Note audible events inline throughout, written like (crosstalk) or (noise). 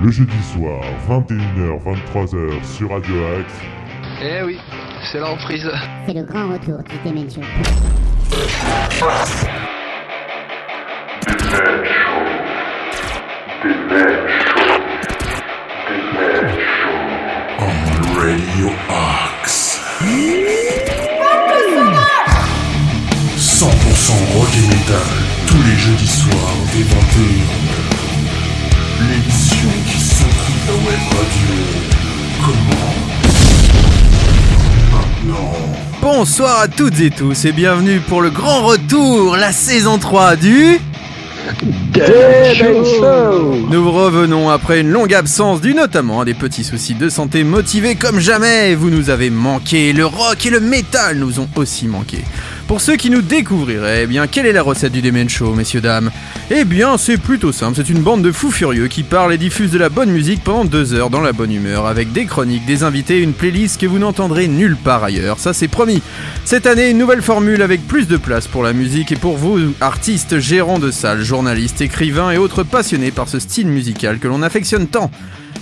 Le jeudi soir, 21h, 23h sur Radio Axe. Eh oui, c'est la reprise. C'est le grand retour du Demen Show. Radio Axe. 100% rock et metal, tous les jeudis soirs dès 21h. L'émission qui Comment Maintenant. Bonsoir à toutes et tous et bienvenue pour le grand retour, la saison 3 du... Nous revenons après une longue absence due notamment à des petits soucis de santé motivés comme jamais. Vous nous avez manqué, le rock et le métal nous ont aussi manqué. Pour ceux qui nous découvriraient, eh bien, quelle est la recette du Demen Show, messieurs, dames Eh bien, c'est plutôt simple, c'est une bande de fous furieux qui parlent et diffusent de la bonne musique pendant deux heures dans la bonne humeur, avec des chroniques, des invités et une playlist que vous n'entendrez nulle part ailleurs, ça c'est promis. Cette année, une nouvelle formule avec plus de place pour la musique et pour vous, artistes, gérants de salles, journalistes, écrivains et autres passionnés par ce style musical que l'on affectionne tant.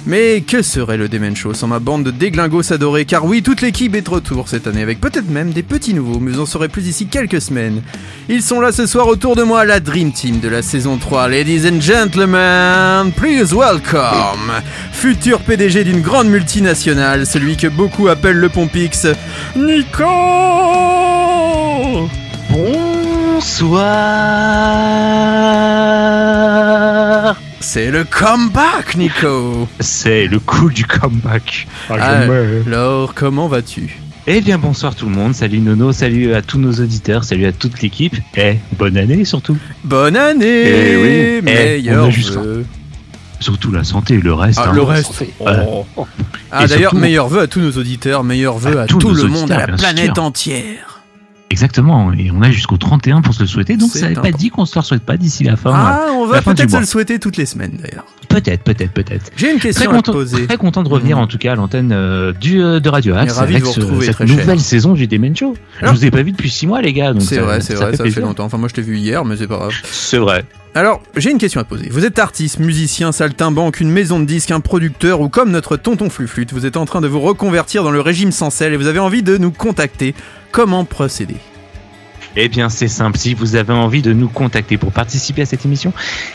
Mais que serait le Demen Show sans ma bande de déglingos adorés? Car oui, toute l'équipe est de retour cette année avec peut-être même des petits nouveaux, mais vous en saurez plus d'ici quelques semaines. Ils sont là ce soir autour de moi, la Dream Team de la saison 3. Ladies and gentlemen, please welcome Futur PDG d'une grande multinationale, celui que beaucoup appellent le Pompix, Nico Bonsoir C'est le comeback, Nico C'est le coup du comeback. Alors, comment vas-tu? Eh bien bonsoir tout le monde, salut Nono, salut à tous nos auditeurs, salut à toute l'équipe, et bonne année surtout. Bonne année Eh oui. Meilleur Eh, juste vœu. Surtout la santé et le reste. Ah, hein. le reste. Oh. Ah Et d'ailleurs, surtout- meilleurs vœux à tous nos auditeurs, meilleurs vœux À tout le monde, à la planète entière. Exactement, et on a jusqu'au 31 pour se le souhaiter, donc ça n'est pas dit qu'on se le souhaite pas d'ici la fin. Ah, on va peut-être se le souhaiter toutes les semaines d'ailleurs. Peut-être, peut-être, peut-être. J'ai une Très question à te poser. très content de revenir Mhm. en tout cas à l'antenne euh, du euh, de Radio Axe ravi de avec vous cette très cher. nouvelle saison du Demen Show. Alors- Je vous ai pas vu depuis 6 mois les gars, C'est vrai, c'est vrai, ça fait longtemps. Enfin, moi je t'ai vu hier, mais c'est pas grave. C'est vrai. Alors, j'ai une question à te poser. Vous êtes artiste, musicien, saltimbanque, une maison de disques, un producteur ou comme notre tonton Fluflute, vous êtes en train de vous reconvertir dans le régime sans sel et vous avez envie de nous contacter. Comment procéder Eh bien, c'est simple. Si vous avez envie de nous contacter pour participer à cette émission,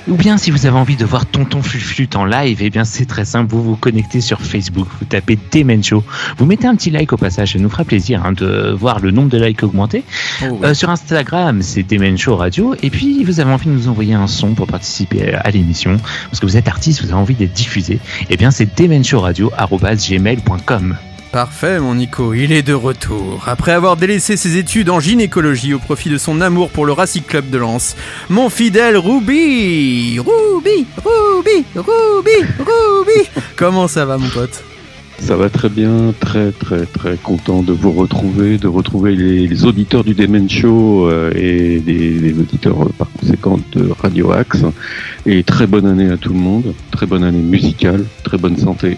ou bien si vous avez envie de voir Tonton Fluflute en live, eh bien, c'est très simple. Vous vous connectez sur Facebook, vous tapez Demen Show, vous mettez un petit like au passage, ça nous fera plaisir hein, de voir le nombre de likes augmenter. Oh. Euh, sur Instagram, c'est Demen Show Radio. Et puis, vous avez envie de nous envoyer un son pour participer à l'émission, parce que vous êtes artiste, vous avez envie d'être diffusé. Eh bien, c'est demenshowradio.gmail.com. Parfait, mon Nico, il est de retour. Après avoir délaissé ses études en gynécologie au profit de son amour pour le Racing Club de Lens, mon fidèle Ruby Ruby Ruby Ruby Ruby (laughs) Comment ça va, mon pote? Ça va très bien, très très très content de vous retrouver, de retrouver les, les auditeurs du Demen Show euh, et des, des auditeurs euh, par conséquent de Radio Axe. Et très bonne année à tout le monde, très bonne année musicale, très bonne santé.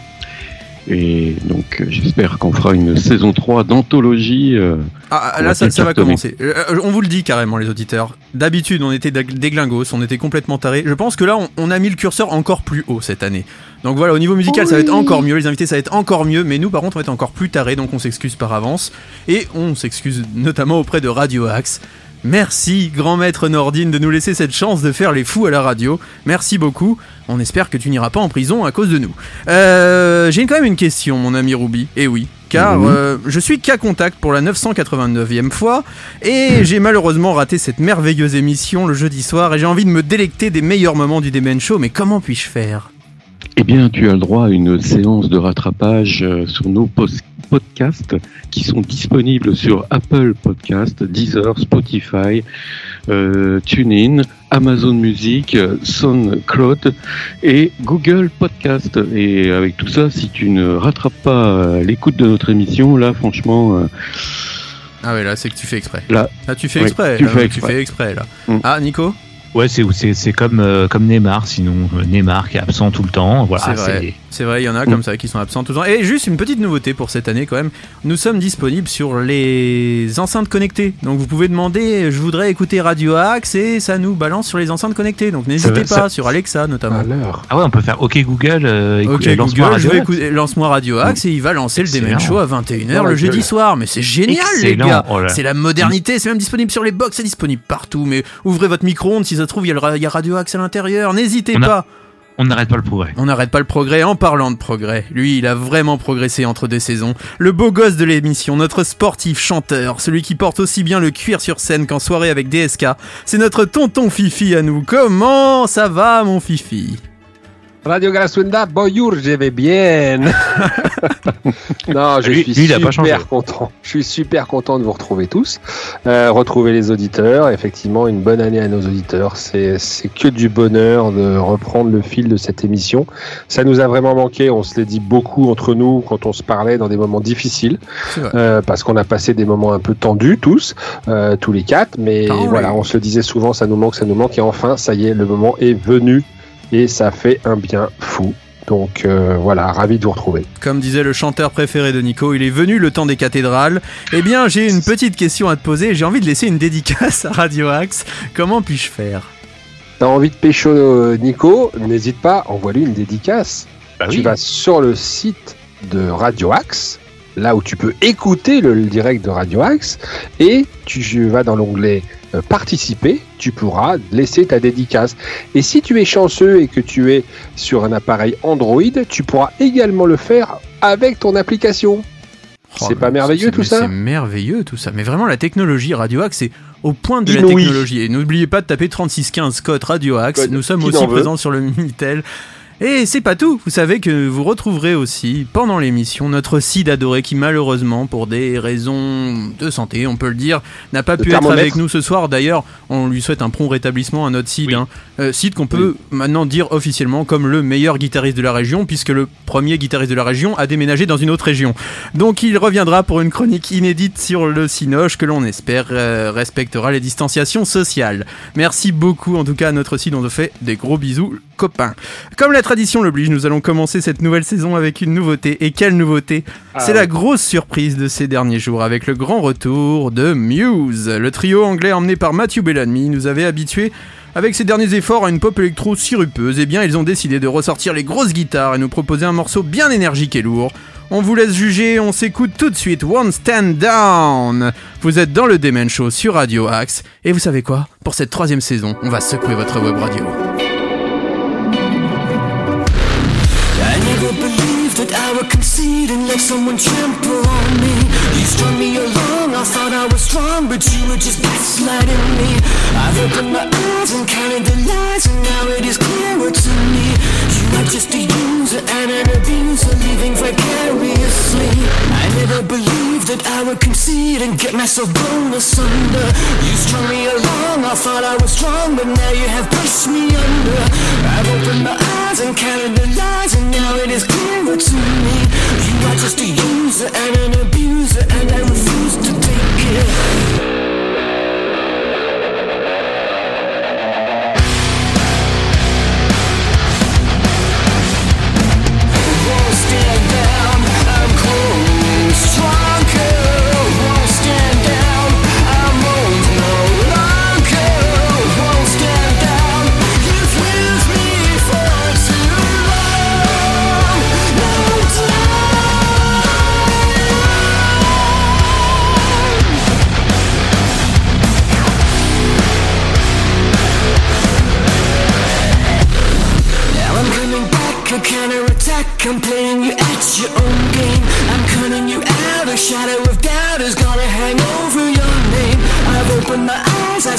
Et donc euh, j'espère qu'on fera une saison 3 d'anthologie. euh, Ah, On là, ça, ça va commencer. Euh, on vous le dit carrément, les auditeurs. D'habitude, on était des glingos, on était complètement tarés. Je pense que là, on, on a mis le curseur encore plus haut cette année. Donc voilà, au niveau musical, ça va être encore mieux. Les invités, ça va être encore mieux. Mais nous, par contre, on va être encore plus tarés, donc on s'excuse par avance. Et on s'excuse notamment auprès de Radio Axe. Merci, grand maître Nordine, de nous laisser cette chance de faire les fous à la radio. Merci beaucoup. On espère que tu n'iras pas en prison à cause de nous. Euh, J'ai quand même une question, mon ami Ruby. Eh oui, car euh, je suis cas contact pour la 989e fois et j'ai malheureusement raté cette merveilleuse émission le jeudi soir et j'ai envie de me délecter des meilleurs moments du Demen Show. Mais comment puis-je faire? Eh bien, tu as le droit à une séance de rattrapage euh, sur nos podcasts qui sont disponibles sur Apple Podcast, Deezer, Spotify, euh, TuneIn, Amazon Music, euh, SoundCloud et Google Podcast. Et avec tout ça, si tu ne rattrapes pas euh, l'écoute de notre émission, là, franchement, euh, Ah ouais, là c'est que tu fais exprès. Là. Là tu fais Oui, exprès. tu là, fais tu exprès. fais exprès là. Mm. Ah Nico? Ouais, c'est c'est c'est comme euh, comme Neymar, sinon euh, Neymar qui est absent tout le temps. Voilà, C'est vrai. C'est vrai, il y en a comme ça qui sont absents tout le temps. Et juste une petite nouveauté pour cette année quand même, nous sommes disponibles sur les enceintes connectées. Donc vous pouvez demander, je voudrais écouter Radio Axe et ça nous balance sur les enceintes connectées. Donc n'hésitez pas, ça- sur Alexa notamment. Alors, Ah ouais, on peut faire OK Google, euh, Ok lance-moi Google, je Radio vais Axe. écouter, lance-moi Radio Axe et il va lancer le. Demen Show à 21h Oh, le jeudi gueule. soir. Mais c'est génial les gars Oh. C'est la modernité, c'est même disponible sur les box, c'est disponible partout. Mais ouvrez votre micro-ondes, si ça se trouve, il y, a y Radio Axe à l'intérieur. N'hésitez a- pas On n'arrête pas le progrès. On n'arrête pas le progrès en parlant de progrès. Lui, il a vraiment progressé entre deux saisons. Le beau gosse de l'émission, notre sportif chanteur, celui qui porte aussi bien le cuir sur scène qu'en soirée avec DSK, c'est notre tonton Fifi à nous. Comment ça va, mon Fifi? Radio Graswenda, bonjour, je vais bien. (laughs) non, je Lui- suis lui, super content. Je suis super content de vous retrouver tous, euh, retrouver les auditeurs. Effectivement, une bonne année à nos auditeurs. C'est c'est que du bonheur de reprendre le fil de cette émission. Ça nous a vraiment manqué. On se l'est dit beaucoup entre nous quand on se parlait dans des moments difficiles, euh, parce qu'on a passé des moments un peu tendus tous, euh, tous les quatre. Mais oui. voilà, on se le disait souvent, ça nous manque, ça nous manque. Et enfin, ça y est, le moment est venu et ça fait un bien fou. Donc euh, voilà, ravi de vous retrouver. Comme disait le chanteur préféré de Nico, il est venu le temps des cathédrales. Eh bien, j'ai une petite question à te poser. J'ai envie de laisser une dédicace à Radio Axe. Comment puis-je faire? T'as envie de pécho euh, Nico? N'hésite pas, envoie-lui une dédicace. Bah tu oui. vas sur le site de Radio Axe, là où tu peux écouter le, le direct de Radio Axe, et tu vas dans l'onglet euh, Participer, tu pourras laisser ta dédicace. Et si tu es chanceux et que tu es sur un appareil Android, tu pourras également le faire avec ton application. Oh, C'est pas merveilleux, tout ça C'est merveilleux tout ça. Mais vraiment, la technologie Radio Axe, c'est au point de la technologie. Et n'oubliez pas de taper 3615 code Radio Axe. Code Nous sommes aussi veut. présents sur le Minitel. Et c'est pas tout, vous savez que vous retrouverez aussi pendant l'émission notre Cid adoré qui malheureusement pour des raisons de santé, on peut le dire, n'a pas Le pu être avec nous ce soir. D'ailleurs, on lui souhaite un prompt rétablissement à notre Cid. Oui. hein. Euh, Cid qu'on peut maintenant dire officiellement comme le meilleur guitariste de la région puisque le premier guitariste de la région a déménagé dans une autre région. Donc il reviendra pour une chronique inédite sur le Cinoche que l'on espère euh, respectera les distanciations sociales. Merci beaucoup en tout cas à notre site, on te fait des gros bisous copains. Comme la tradition l'oblige, nous allons commencer cette nouvelle saison avec une nouveauté. Et quelle nouveauté C'est la grosse surprise de ces derniers jours avec le grand retour de Muse. Le trio anglais emmené par Matthew Bellamy nous avait habitués avec ses derniers efforts à une pop électro sirupeuse, eh bien ils ont décidé de ressortir les grosses guitares et nous proposer un morceau bien énergique et lourd. On vous laisse juger, on s'écoute tout de suite One Stand Down. Vous êtes dans le Demen Show sur Radio Axe et vous savez quoi? Pour cette troisième saison, on va secouer votre web radio. That I would concede and let someone trample on me. You strung me along, I thought I was strong, but you were just gaslighting me. I've opened my eyes and counted the lies, and now it is clearer to me. You are just a user and an abuser, living vicariously. I never believed that I would concede and get myself blown asunder. You strung me along, I thought I was strong, but now you have pushed me under. I've opened my eyes and counted the lies, and now it is clearer to me. You are just a user and an abuser, and I refuse to take it.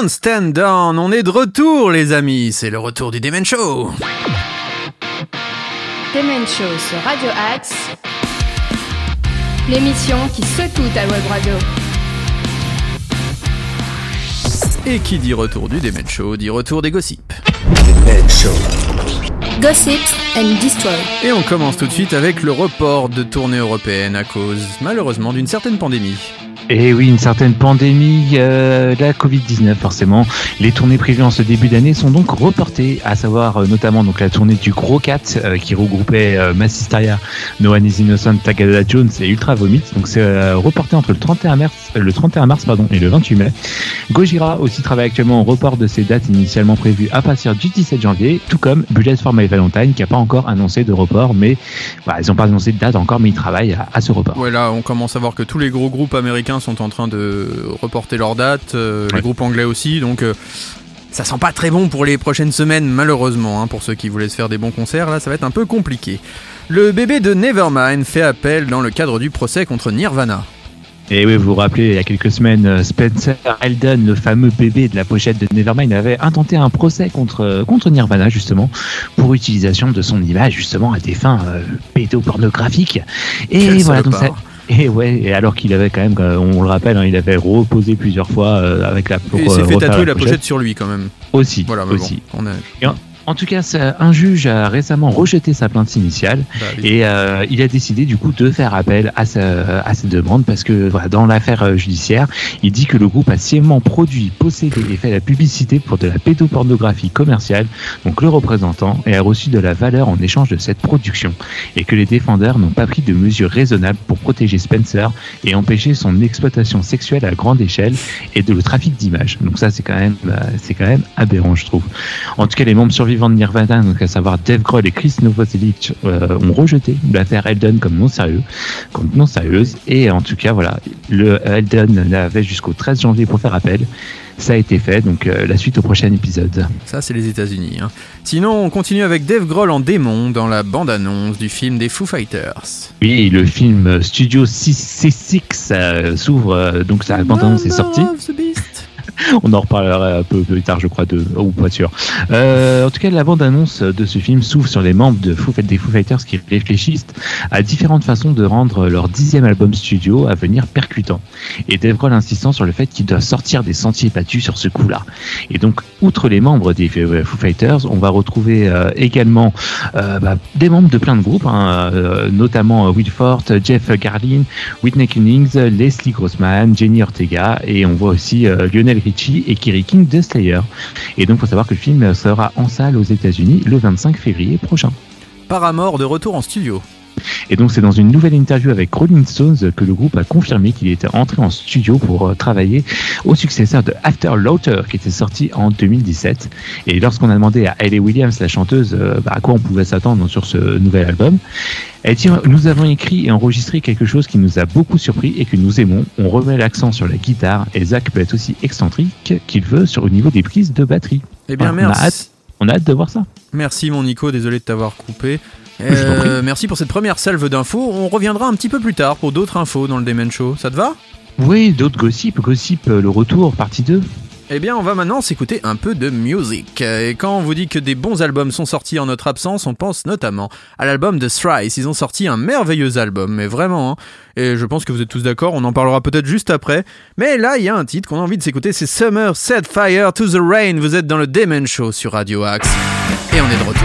One Stand Down, on est de retour les amis, c'est le retour du Demen Show. Demen Show sur Radio Axe, l'émission qui secoue ta web radio. Et qui dit retour du Demen Show, dit retour des gossips. Gossip and Destroy. Et on commence tout de suite avec le report de tournée européenne à cause, malheureusement, d'une certaine pandémie. Et oui, une certaine pandémie, euh, la Covid-19 forcément. Les tournées prévues en ce début d'année sont donc reportées, à savoir euh, notamment donc la tournée du Gros 4 euh, qui regroupait euh, Massisteria, No One is Innocent, Tagada Jones et Ultra Vomit. Donc c'est euh, reporté entre le 31 mars, euh, le 31 mars pardon, et le 28 mai. Gojira aussi travaille actuellement au report de ses dates initialement prévues à partir du 17 janvier, tout comme Bullet for My Valentine qui n'a pas encore annoncé de report, mais voilà, ils n'ont pas annoncé de date encore, mais ils travaillent à, à ce report. Ouais, là, on commence à voir que tous les gros groupes américains sont en train de reporter leurs dates, euh, les Ouais. groupes anglais aussi, donc euh, ça sent pas très bon pour les prochaines semaines, malheureusement, hein, pour ceux qui voulaient se faire des bons concerts, là, ça va être un peu compliqué. Le bébé de Nevermind fait appel dans le cadre du procès contre Nirvana. Et oui, vous vous rappelez, il y a quelques semaines, euh, Spencer Eldon, le fameux bébé de la pochette de Nevermind, avait intenté un procès contre, euh, contre Nirvana, justement, pour utilisation de son image, justement, à des fins euh, pédopornographiques. Et Quel voilà, donc ça. Et ouais, et alors qu'il avait quand même, euh, on le rappelle, hein, il avait reposé plusieurs fois euh, avec la pour Et il s'est euh, fait tatouer la pochette sur lui quand même. aussi. Voilà, mais aussi. bon, on a... En tout cas, un juge a récemment rejeté sa plainte initiale bah, oui. et euh, il a décidé du coup de faire appel à sa, à cette demande parce que voilà, dans l'affaire euh, judiciaire, il dit que le groupe a sciemment produit, possédé et fait la publicité pour de la pédopornographie commerciale, donc le représentant, et a reçu de la valeur en échange de cette production, et que les défendeurs n'ont pas pris de mesures raisonnables pour protéger Spencer et empêcher son exploitation sexuelle à grande échelle et de le trafic d'images. Donc ça c'est quand même euh, c'est quand même aberrant je trouve. En tout cas les membres survivants de Nirvana, donc à savoir Dave Grohl et Chris Novoselic, euh, ont rejeté l'affaire Eldon comme non sérieux, comme non sérieuse. Et en tout cas, voilà, le Eldon avait jusqu'au 13 janvier pour faire appel. Ça a été fait, donc euh, la suite au prochain épisode. Ça, c'est les États-Unis. hein. Sinon, on continue avec Dave Grohl en démon dans la bande-annonce du film des Foo Fighters. Oui, le film Studio 6 euh, s'ouvre, donc sa bande-annonce est sortie. On en reparlera un peu plus tard, je crois, ou pas sûr. Euh, en tout cas, la bande-annonce de ce film s'ouvre sur les membres de Foo, des Foo Fighters qui réfléchissent à différentes façons de rendre leur dixième album studio à venir percutant. Et Dave Grohl insistant sur le fait qu'ils doivent sortir des sentiers battus sur ce coup-là. Et donc, outre les membres des Foo Fighters, on va retrouver euh, également euh, bah, des membres de plein de groupes, hein, notamment Will Forte, Jeff Garlin, Whitney Cummings, Leslie Grossman, Jenny Ortega, et on voit aussi Lionel Richie et Kerry King de Slayer. Et donc, faut savoir que le film sera en salle aux États-Unis le 25 février prochain. Paramore de retour en studio. Et donc, c'est dans une nouvelle interview avec Rolling Stones que le groupe a confirmé qu'il était entré en studio pour euh, travailler au successeur de After Laughter qui était sorti en 2017. Et lorsqu'on a demandé à Hayley Williams, la chanteuse, euh, bah, à quoi on pouvait s'attendre sur ce nouvel album, elle dit Nous avons écrit et enregistré quelque chose qui nous a beaucoup surpris et que nous aimons. On remet l'accent sur la guitare et Zach peut être aussi excentrique qu'il veut sur le niveau des prises de batterie. Eh bien, Voilà, on a merci. hâte. On a hâte de voir ça. Merci, mon Nico. Désolé de t'avoir coupé. Euh, merci pour cette première salve d'infos. On reviendra un petit peu plus tard pour d'autres infos dans le Demen Show. Ça te va? Oui, d'autres gossip, gossip, euh, le retour, partie 2. Eh bien, on va maintenant s'écouter un peu de musique. Et quand on vous dit que des bons albums sont sortis en notre absence, on pense notamment à l'album de Thrice. Ils ont sorti un merveilleux album, mais vraiment. hein. Et je pense que vous êtes tous d'accord, on en parlera peut-être juste après. Mais là, il y a un titre qu'on a envie de s'écouter, c'est Summer Set Fire to the Rain. Vous êtes dans le Demon Show sur Radio Axe. Et on est de retour.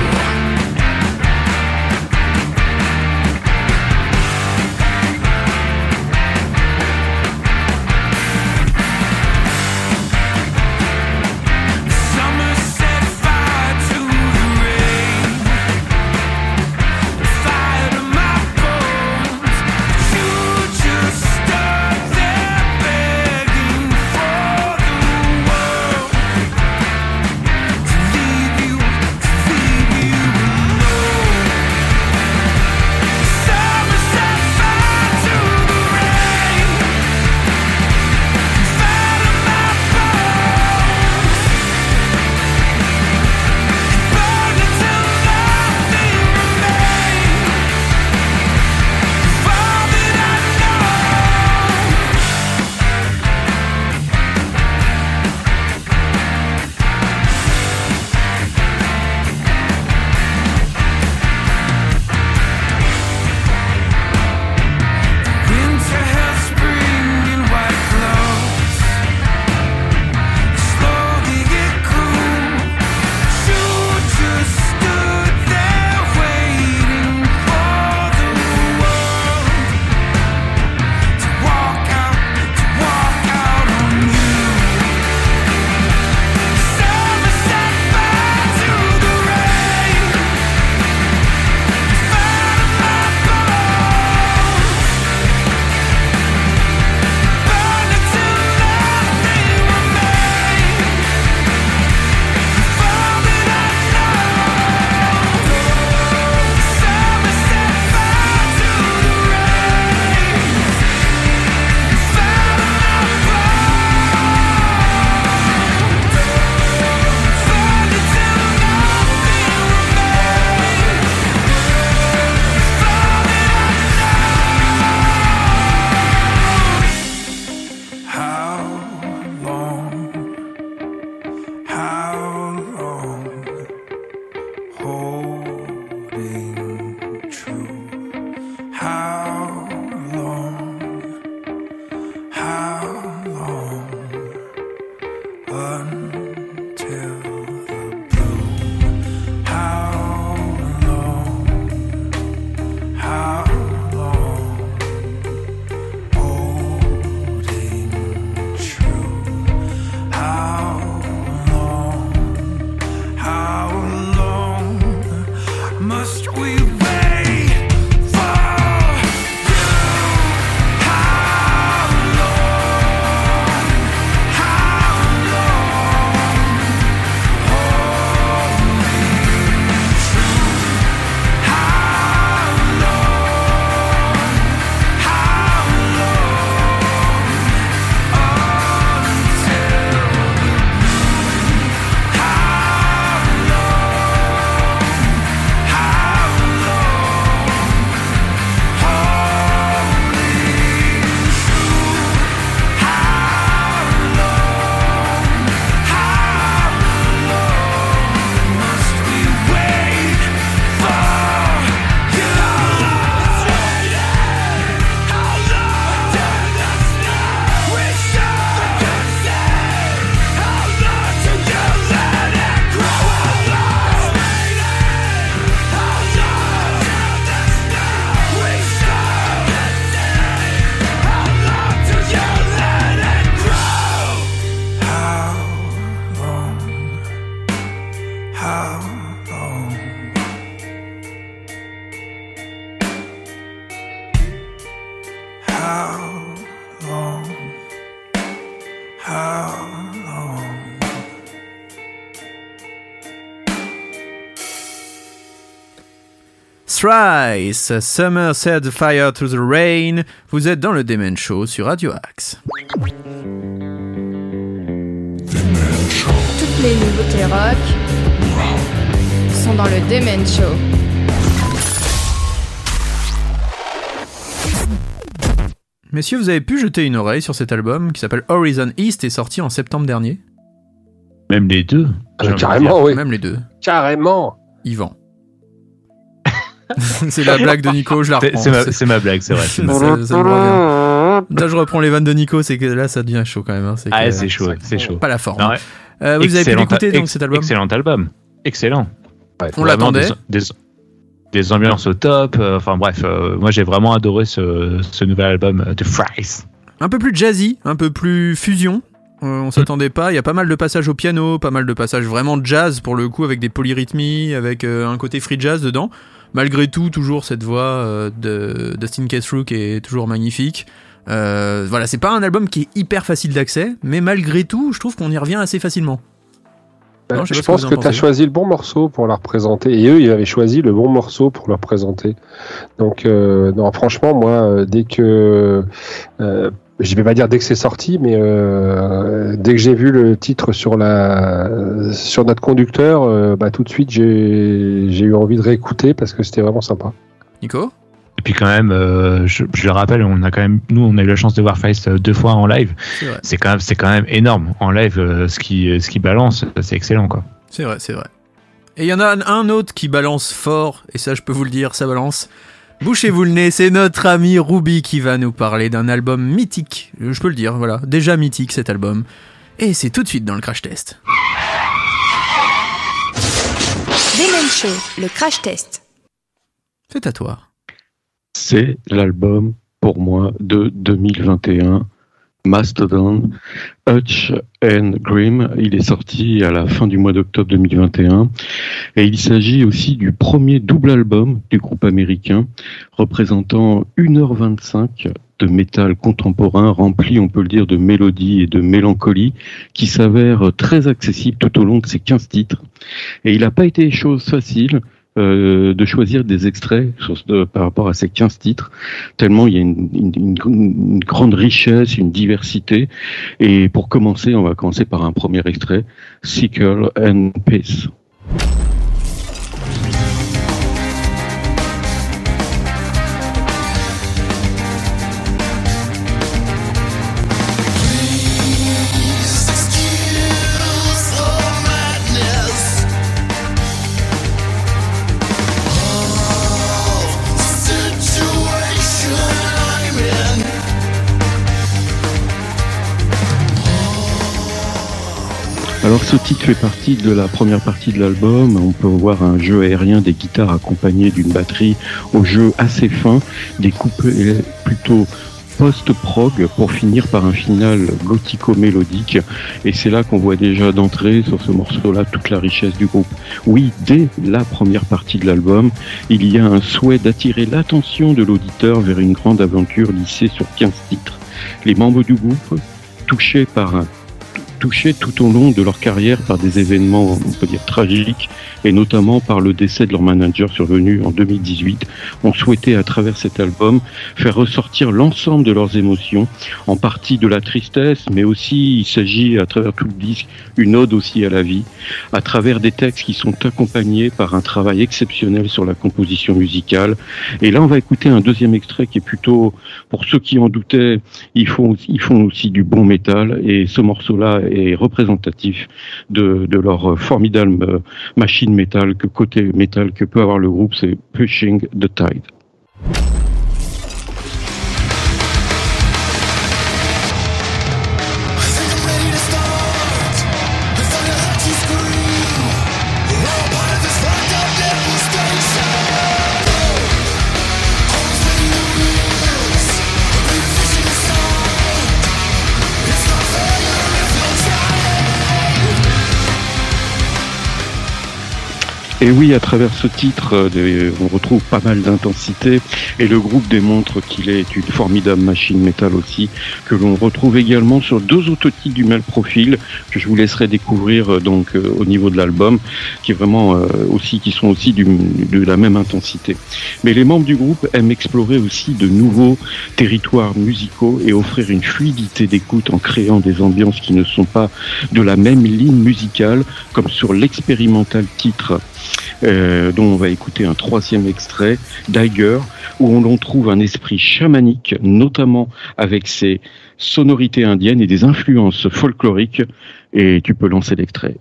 Thrice, Summer Set Fire to the Rain. Vous êtes dans le Demen Show sur Radio Axe. Toutes les nouveautés rock sont dans le Demen Show. Messieurs, vous avez pu jeter une oreille sur cet album qui s'appelle Horizon East et sorti en septembre dernier? Même les deux. Ah, carrément, dire. oui. Même les deux. Carrément. Yvan. (laughs) c'est la blague de Nico, je la C'est- reprends. C'est ma, ma blague, c'est vrai. ça, (laughs) ça me revient. Là, je reprends les vannes de Nico, c'est que là, ça devient chaud quand même. hein, c'est Ah, que- c'est chaud, c'est chaud. Pas la forme. Non, ouais. Euh, vous avez pu Excellent- l'écouter donc cet album Excellent album. Excellent. On l'attendait. Des, des, des ambiances au top. euh, Enfin bref, euh, moi j'ai vraiment adoré ce, ce nouvel album de Fries. Un peu plus jazzy, un peu plus fusion. Euh, on s'attendait pas. Il y a pas mal de passages au piano, pas mal de passages vraiment jazz pour le coup, avec des polyrythmies, avec euh, un côté free jazz dedans. Malgré tout, toujours cette voix euh, de Dustin qui est toujours magnifique. Euh, voilà, c'est pas un album qui est hyper facile d'accès, mais malgré tout, je trouve qu'on y revient assez facilement. Non, je que pense en que tu as choisi le bon morceau pour la représenter. Et eux, ils avaient choisi le bon morceau pour leur présenter. Donc, euh, non, franchement, moi, euh, dès que. Euh, je vais pas dire dès que c'est sorti, mais euh, dès que j'ai vu le titre sur la sur notre conducteur, euh, bah, tout de suite j'ai j'ai eu envie de réécouter parce que c'était vraiment sympa. Nico? Et puis quand même, euh, je, je le rappelle, on a quand même, nous, on a eu la chance de voir euh, deux fois en live. C'est vrai. C'est quand même, c'est quand même énorme en live. euh, ce qui, ce qui balance, c'est excellent quoi. C'est vrai, c'est vrai. Et il y en a un autre qui balance fort, et ça je peux vous le dire, ça balance. Bouchez-vous le nez, c'est notre ami Ruby qui va nous parler d'un album mythique. Euh, Je peux le dire, voilà, déjà mythique cet album. Et c'est tout de suite dans le crash test. Demen Show, le crash test. C'est à toi. C'est l'album, pour moi, de 2021, Mastodon, Hutch and Grimm. Il est sorti à la fin du mois d'octobre 2021. Et il s'agit aussi du premier double album du groupe américain, représentant 1h25 de métal contemporain rempli, on peut le dire, de mélodie et de mélancolie, qui s'avère très accessible tout au long de ces 15 titres. Et il n'a pas été chose facile euh, de choisir des extraits ce- par rapport à ces 15 titres, tellement il y a une, grande richesse, une diversité. Et pour commencer, on va commencer par un premier extrait, Sickle and Peace. Alors ce titre fait partie de la première partie de l'album. On peut voir un jeu aérien des guitares accompagné d'une batterie au jeu assez fin, des coupes euh, plutôt post-prog pour finir par un final gothico-mélodique. Et c'est là qu'on voit déjà d'entrée sur ce morceau-là toute la richesse du groupe. Oui, dès la première partie de l'album, il y a un souhait d'attirer l'attention de l'auditeur vers une grande aventure lissée sur 15 titres. Les membres du groupe, touchés par un touchés tout au long de leur carrière par des événements, on peut dire, tragiques, et notamment par le décès de leur manager survenu en 2018, ont souhaité, à travers cet album, faire ressortir l'ensemble de leurs émotions, en partie de la tristesse, mais aussi, il s'agit, à travers tout le disque, une ode aussi à la vie, à travers des textes qui sont accompagnés par un travail exceptionnel sur la composition musicale. Et là, on va écouter un deuxième extrait qui est plutôt, pour ceux qui en doutaient, ils font, ils font aussi du bon métal, et ce morceau-là est représentatif de, de leur formidable euh, machine métal que côté métal que peut avoir le groupe, c'est Pushing the Tide. Et oui, à travers ce titre, euh, on retrouve pas mal d'intensité et le groupe démontre qu'il est une formidable machine métal aussi, que l'on retrouve également sur deux autres titres du même profil que je vous laisserai découvrir euh, donc euh, au niveau de l'album, qui est vraiment aussi, qui sont aussi de la même intensité. Mais les membres du groupe aiment explorer aussi de nouveaux territoires musicaux et offrir une fluidité d'écoute en créant des ambiances qui ne sont pas de la même ligne musicale, comme sur l'expérimental titre euh, dont on va écouter un troisième extrait, Dagger, où on trouve un esprit chamanique, notamment avec ses sonorités indiennes et des influences folkloriques. Et tu peux lancer l'extrait.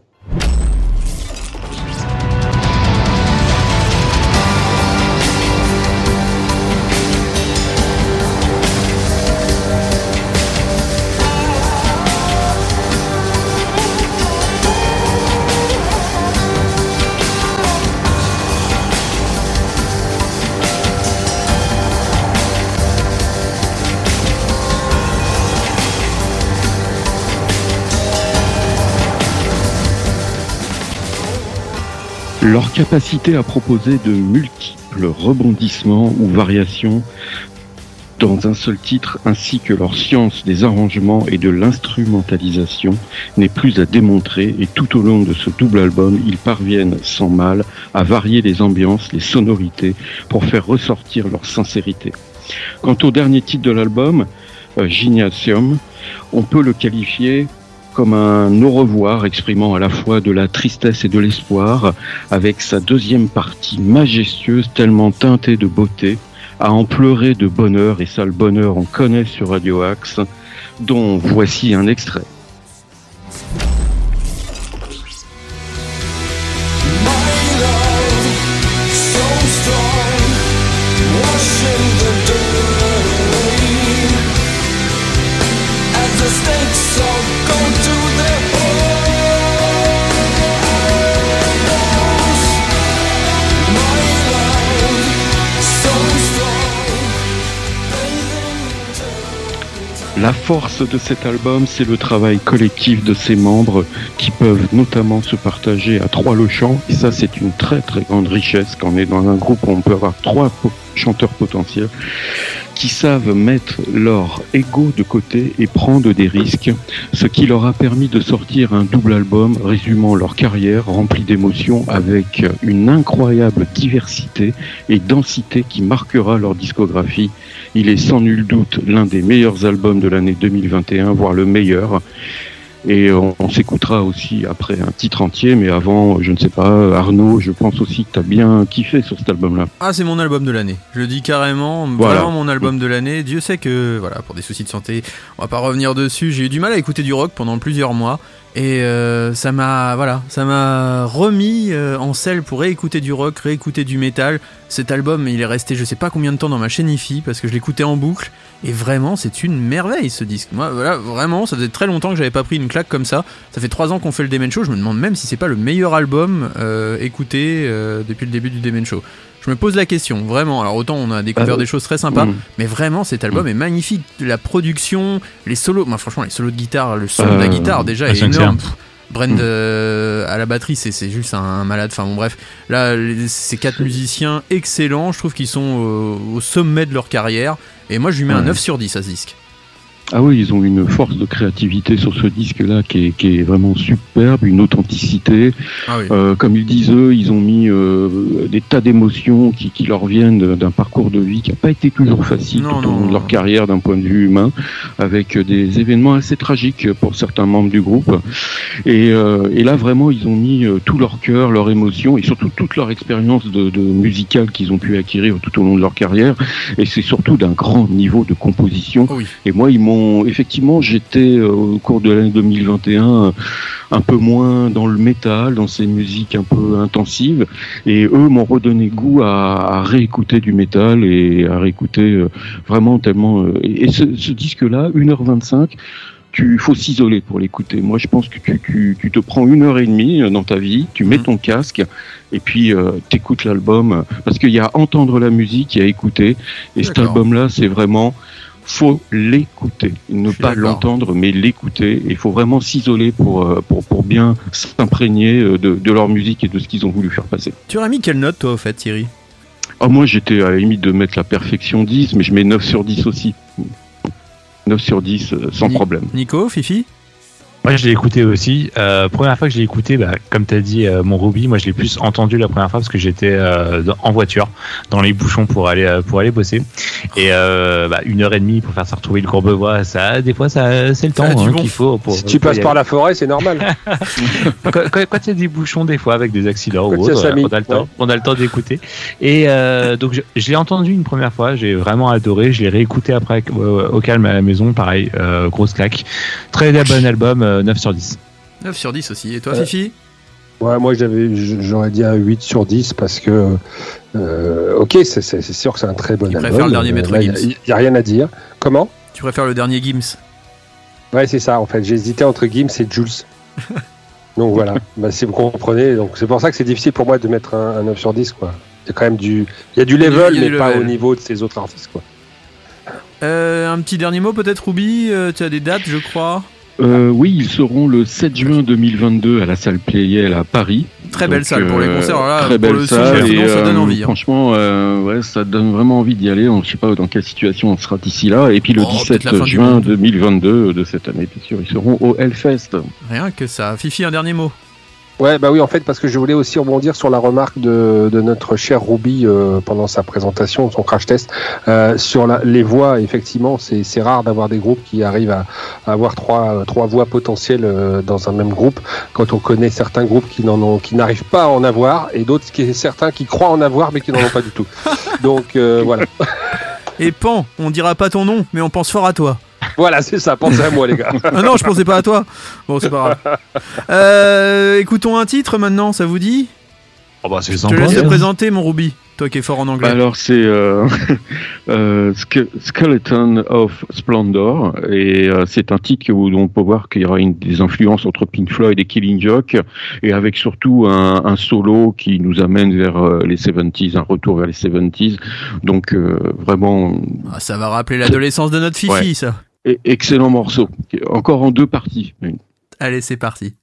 Leur capacité à proposer de multiples rebondissements ou variations dans un seul titre, ainsi que leur science des arrangements et de l'instrumentalisation, n'est plus à démontrer et tout au long de ce double album, ils parviennent sans mal à varier les ambiances, les sonorités, pour faire ressortir leur sincérité. Quant au dernier titre de l'album, euh, Gymnasium, on peut le qualifier comme un au revoir exprimant à la fois de la tristesse et de l'espoir, avec sa deuxième partie majestueuse tellement teintée de beauté, à en pleurer de bonheur, et ça le bonheur on connaît sur Radio Axe, dont voici un extrait. La force de cet album, c'est le travail collectif de ses membres qui peuvent notamment se partager à trois le chant. Et ça, c'est une très très grande richesse quand on est dans un groupe où on peut avoir trois chanteurs potentiels qui savent mettre leur ego de côté et prendre des risques, ce qui leur a permis de sortir un double album résumant leur carrière remplie d'émotions avec une incroyable diversité et densité qui marquera leur discographie. Il est sans nul doute l'un des meilleurs albums de l'année 2021, voire le meilleur. Et on, on s'écoutera aussi après un titre entier, mais avant, je ne sais pas, Arnaud, je pense aussi que tu as bien kiffé sur cet album-là. Ah, c'est mon album de l'année. Je le dis carrément, Voilà. vraiment mon album de l'année. Dieu sait que, voilà, pour des soucis de santé, on va pas revenir dessus. J'ai eu du mal à écouter du rock pendant plusieurs mois. Et euh, ça m'a, voilà, ça m'a remis euh, en selle pour réécouter du rock, réécouter du métal. Cet album, il est resté, je sais pas combien de temps dans ma chaîne IFI parce que je l'écoutais en boucle. Et vraiment, c'est une merveille ce disque. Moi, voilà, vraiment, ça faisait très longtemps que j'avais pas pris une claque comme ça. Ça fait trois ans qu'on fait le Demen Show. Je me demande même si c'est pas le meilleur album euh, écouté depuis le début du Demen Show. Je me pose la question, vraiment. Alors autant on a découvert Ah, des choses très sympas, mm. mais vraiment cet album est magnifique. La production, les solos, moi franchement les solos de guitare, le son de la Euh, guitare déjà ah, est énorme. Pff, Brand euh, à la batterie, c'est juste un, un malade. Enfin bon bref, là les- ces quatre musiciens excellents, je trouve qu'ils sont au, au sommet de leur carrière. Et moi je lui mets un Ouais. 9 sur 10 à ce disque. Ah oui, ils ont une force de créativité sur ce disque-là qui est, qui est vraiment superbe, une authenticité. Ah oui. Euh, comme ils disent eux, ils ont mis euh, des tas d'émotions qui, qui leur viennent d'un parcours de vie qui n'a pas été toujours facile Non, tout au non. long de leur carrière d'un point de vue humain, avec des événements assez tragiques pour certains membres du groupe. Et, euh, et là, vraiment, ils ont mis tout leur cœur, leur émotion et surtout toute leur expérience de, de musicale qu'ils ont pu acquérir tout au long de leur carrière. Et c'est surtout d'un grand niveau de composition. Oh oui. Et moi, ils m'ont effectivement, j'étais euh, au cours de l'année 2021 euh, un peu moins dans le métal, dans ces musiques un peu intensives, et eux m'ont redonné goût à, à réécouter du métal et à réécouter euh, vraiment tellement. et ce, ce disque-là, 1h25. Tu faut s'isoler pour l'écouter. Moi, je pense que tu, tu, tu te prends une heure et demie dans ta vie, tu mets Mhm. ton casque et puis euh, t'écoutes l'album parce qu'il y a à entendre la musique, il y a à écouter. Et cet album-là, c'est vraiment faut l'écouter, ne pas l'entendre, mais l'écouter. Il faut vraiment s'isoler pour, euh, pour, pour bien s'imprégner euh, de, de leur musique et de ce qu'ils ont voulu faire passer. Tu aurais mis quelle note, toi, au fait, Thierry? Ah, moi, j'étais à la limite de mettre la perfection 10, mais je mets 9 sur 10 aussi. 9 sur 10, euh, sans Ni- problème. Nico, Fifi? Moi, je l'ai écouté aussi. Euh, première fois que je l'ai écouté, bah, comme tu as dit, euh, mon Ruby, moi, je l'ai plus entendu la première fois parce que j'étais euh, en voiture, dans les bouchons pour aller euh, pour aller bosser. Et bah, une heure et demie pour faire ça retrouver le Courbevoie, ça, des fois, ça, c'est le temps hein, bon. qu'il faut. Pour, Si tu passes par la forêt, c'est normal. (laughs) quand, il y a des bouchons des fois avec des accidents Quand ou autre, on a le temps, ouais. on a le temps d'écouter. Et donc je, je l'ai entendu une première fois, j'ai vraiment adoré. Je l'ai réécouté après au calme à la maison, pareil, grosse claque. Très bon album, 9 sur 10. 9 sur 10 aussi. Et toi, Euh, Fifi? Ouais, moi j'avais, j'aurais dit un 8 sur 10 parce que, euh, ok, c'est, c'est, c'est sûr que c'est un très bon Il album. préfère le dernier Euh, Maître là, Il Gims. n'y a, rien à dire. Comment? Tu préfères le dernier Gims? Ouais, c'est ça. En fait, j'hésitais entre Gims et Jules. (laughs) donc voilà. Bah, si vous comprenez, donc c'est pour ça que c'est difficile pour moi de mettre un, un 9 sur 10 quoi. Il y a quand même du, il y a du Il y a du- level, a mais pas au niveau de ces autres artistes quoi. Euh, Un petit dernier mot, peut-être, Ruby? Euh, Tu as des dates, je crois? Euh, oui, ils seront le 7 juin 2022 à la salle Playel à Paris. Très belle Donc, salle pour les euh, concerts. Alors là, très pour le salle. sinon, et, ça donne euh, envie. hein. Franchement, euh, ouais, ça donne vraiment envie d'y aller. On ne sait pas dans quelle situation on sera d'ici là. Et puis le Oh, peut-être 17 la fin du juin monde. 2022 de cette année, bien sûr, ils seront au Hellfest. Rien que ça. Fifi, un dernier mot. Ouais, bah oui, en fait, parce que je voulais aussi rebondir sur la remarque de, de notre cher Ruby euh, pendant sa présentation, son crash test, euh, sur la, les voix. Effectivement, c'est c'est rare d'avoir des groupes qui arrivent à, à avoir trois, trois voix potentielles euh, dans un même groupe. Quand on connaît certains groupes qui n'en ont, qui n'arrivent pas à en avoir, et d'autres qui certains qui croient en avoir mais qui n'en ont pas du tout. (laughs) Donc euh, voilà, Et Pan, on dira pas ton nom, mais on pense fort à toi. Voilà, c'est ça. Pensez à moi, les gars. Ah non, je pensais pas à toi. Bon, c'est pas grave. Euh, écoutons un titre maintenant, ça vous dit? Oh bah Je te laisse te présenter, mon Ruby. Toi qui es fort en anglais. Alors c'est euh, (laughs) euh, Ske- Skeleton of Splendor et euh, c'est un titre où on peut voir qu'il y aura une, des influences entre Pink Floyd et Killing Joke et avec surtout un, un solo qui nous amène vers euh, les 70s, un retour vers les 70s. Donc euh, vraiment Ah, ça va rappeler l'adolescence de notre Fifi, Ouais. ça. Excellent morceau, encore en deux parties. Allez, c'est parti.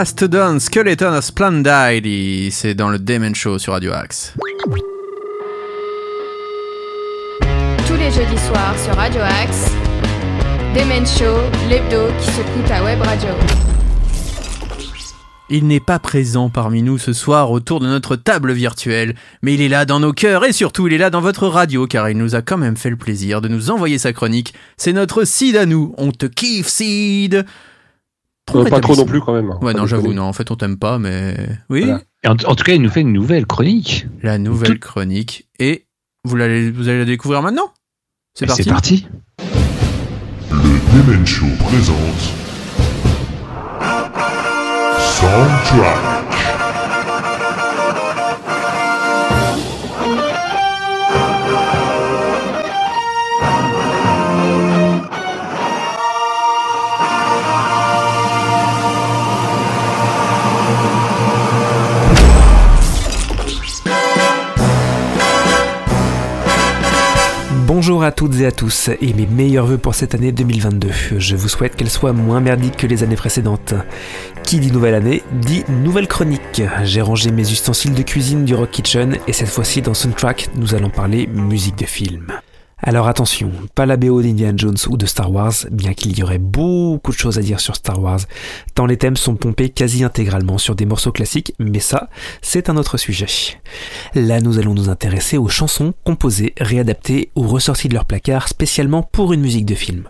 Mastodon Skeleton of Splendid, c'est dans le Demon Show sur Radio Axe. Tous les jeudis soirs sur Radio Axe, Demen Show, l'hebdo qui s'écoute à Web Radio. Il n'est pas présent parmi nous ce soir autour de notre table virtuelle, mais il est là dans nos cœurs et surtout il est là dans votre radio car il nous a quand même fait le plaisir de nous envoyer sa chronique. C'est notre Sid à nous. On te kiffe, Sid Euh, pas trop non plus quand même. Ouais, Pas non, j'avoue, non, en fait on t'aime pas, mais. Oui, Voilà. Et En, en tout cas, il nous fait une nouvelle chronique. la nouvelle chronique. Et vous allez, vous allez la découvrir maintenant C'est parti. C'est parti. Le Demen Show présente Soundtrack. Toutes et à tous et mes meilleurs voeux pour cette année 2022. Je vous souhaite qu'elle soit moins merdique que les années précédentes. Qui dit nouvelle année dit nouvelle chronique. J'ai rangé mes ustensiles de cuisine du Rock Kitchen et cette fois-ci dans Soundtrack nous allons parler musique de film. Alors attention, pas la BO d'Indiana Jones ou de Star Wars, bien qu'il y aurait beaucoup de choses à dire sur Star Wars, tant les thèmes sont pompés quasi intégralement sur des morceaux classiques, mais ça, c'est un autre sujet. Là, nous allons nous intéresser aux chansons composées, réadaptées ou ressorties de leur placard spécialement pour une musique de film.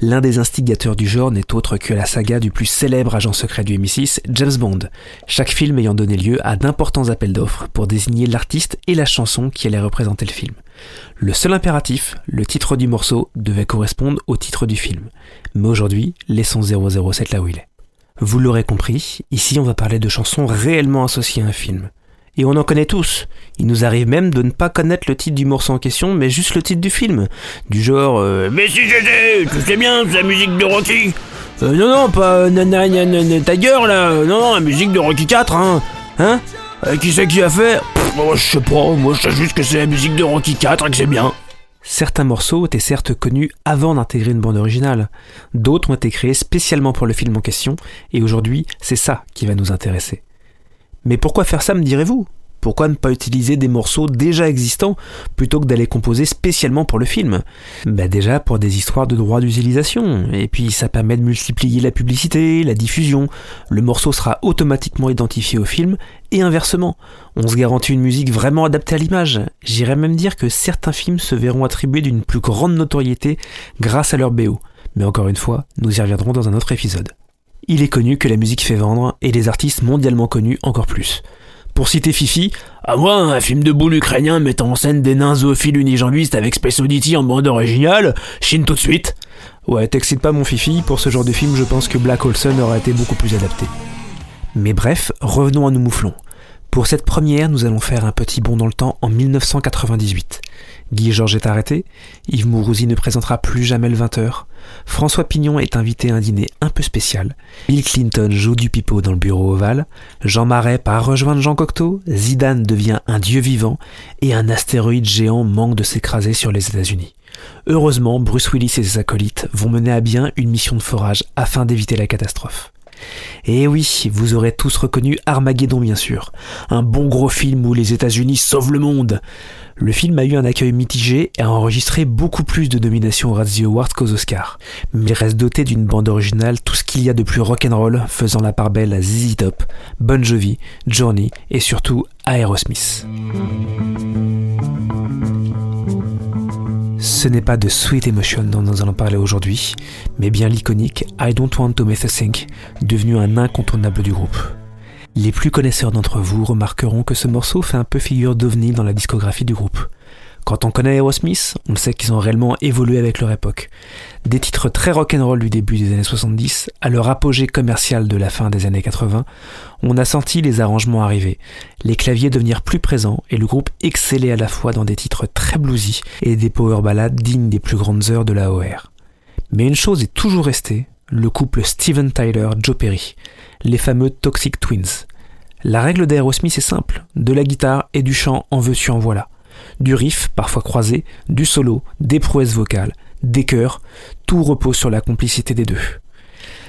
L'un des instigateurs du genre n'est autre que la saga du plus célèbre agent secret du MI6, James Bond, chaque film ayant donné lieu à d'importants appels d'offres pour désigner l'artiste et la chanson qui allait représenter le film. Le seul impératif, le titre du morceau, devait correspondre au titre du film. Mais aujourd'hui, laissons 007 là où il est. Vous l'aurez compris, ici on va parler de chansons réellement associées à un film. Et on en connaît tous. Il nous arrive même de ne pas connaître le titre du morceau en question, mais juste le titre du film. Du genre euh, Mais si j'étais, tu sais bien, c'est la musique de Rocky Euh, Non, non, pas Nana Nana Tiger là, non, la musique de Rocky 4, hein Hein? Euh, Qui c'est qui a fait? Moi, Je sais pas, moi je sais juste que c'est la musique de Rocky 4 et que c'est bien. Certains morceaux étaient certes connus avant d'intégrer une bande originale, d'autres ont été créés spécialement pour le film en question, et aujourd'hui c'est ça qui va nous intéresser. Mais pourquoi faire ça, me direz-vous? Pourquoi ne pas utiliser des morceaux déjà existants plutôt que d'aller composer spécialement pour le film? Bah déjà pour des histoires de droits d'utilisation, et puis ça permet de multiplier la publicité, la diffusion, le morceau sera automatiquement identifié au film, et inversement, on se garantit une musique vraiment adaptée à l'image. J'irais même dire que certains films se verront attribuer d'une plus grande notoriété grâce à leur BO. Mais encore une fois, nous y reviendrons dans un autre épisode. Il est connu que la musique fait vendre, et les artistes mondialement connus encore plus. Pour citer Fifi, à moi, un film de boule ukrainien mettant en scène des nains zoophiles unijambistes avec Space Oddity en bande originale, chine tout de suite. Ouais, t'excite pas mon Fifi, pour ce genre de film, je pense que Black Olson aurait été beaucoup plus adapté. Mais bref, revenons à nous mouflons. Pour cette première, nous allons faire un petit bond dans le temps en 1998. Guy Georges est arrêté, Yves Mourouzi ne présentera plus jamais le 20h, François Pignon est invité à un dîner un peu spécial, Bill Clinton joue du pipeau dans le bureau ovale, Jean Marais part rejoindre Jean Cocteau, Zidane devient un dieu vivant, et un astéroïde géant manque de s'écraser sur les États-Unis. Heureusement, Bruce Willis et ses acolytes vont mener à bien une mission de forage afin d'éviter la catastrophe. Et oui, vous aurez tous reconnu Armageddon bien sûr, un bon gros film où les États-Unis sauvent le monde. Le film a eu un accueil mitigé et a enregistré beaucoup plus de nominations aux Razzie Awards qu'aux Oscars, mais il reste doté d'une bande originale tout ce qu'il y a de plus rock'n'roll, faisant la part belle à ZZ Top, Bon Jovi, Journey et surtout Aerosmith. Ce n'est pas de Sweet Emotion dont nous allons parler aujourd'hui, mais bien l'iconique I Don't Want to Miss a Thing, devenu un incontournable du groupe. Les plus connaisseurs d'entre vous remarqueront que ce morceau fait un peu figure d'ovni dans la discographie du groupe. Quand on connaît Aerosmith, on sait qu'ils ont réellement évolué avec leur époque. Des titres très rock'n'roll du début des années 70 à leur apogée commercial de la fin des années 80, on a senti les arrangements arriver, les claviers devenir plus présents et le groupe exceller à la fois dans des titres très bluesy et des power ballads dignes des plus grandes heures de la OR. Mais une chose est toujours restée, le couple Steven Tyler-Joe Perry, les fameux Toxic Twins. La règle d'Aerosmith est simple, de la guitare et du chant en veux-tu en voilà. Du riff, parfois croisé, du solo, des prouesses vocales, des chœurs, tout repose sur la complicité des deux.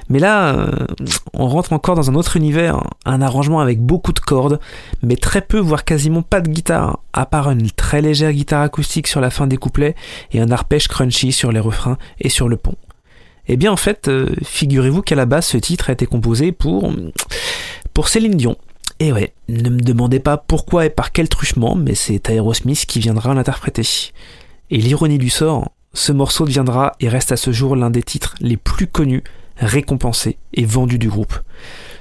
Mais là, euh, on rentre encore dans un autre univers, un arrangement avec beaucoup de cordes, mais très peu, voire quasiment pas de guitare, à part une très légère guitare acoustique sur la fin des couplets et un arpège crunchy sur les refrains et sur le pont. Eh bien en fait, euh, figurez-vous qu'à la base ce titre a été composé pour pour Céline Dion. Et ouais, ne me demandez pas pourquoi et par quel truchement, mais c'est Aerosmith qui viendra l'interpréter. Et l'ironie du sort, ce morceau deviendra et reste à ce jour l'un des titres les plus connus, récompensés et vendus du groupe.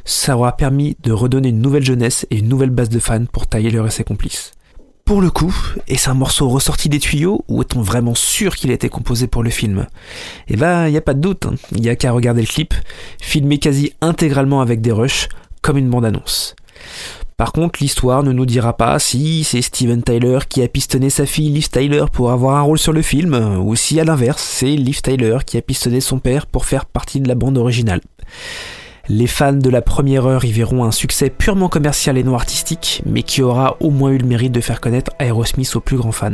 Ça aura permis de redonner une nouvelle jeunesse et une nouvelle base de fans pour Tyler et ses complices. Pour le coup, est-ce un morceau ressorti des tuyaux ou est-on vraiment sûr qu'il a été composé pour le film? Eh ben, y a pas de doute, hein. il y a qu'à regarder le clip, filmé quasi intégralement avec des rushs, comme une bande-annonce. Par contre, l'histoire ne nous dira pas si c'est Steven Tyler qui a pistonné sa fille Liv Tyler pour avoir un rôle sur le film, ou si à l'inverse, c'est Liv Tyler qui a pistonné son père pour faire partie de la bande originale. Les fans de la première heure y verront un succès purement commercial et non artistique, mais qui aura au moins eu le mérite de faire connaître Aerosmith aux plus grands fans.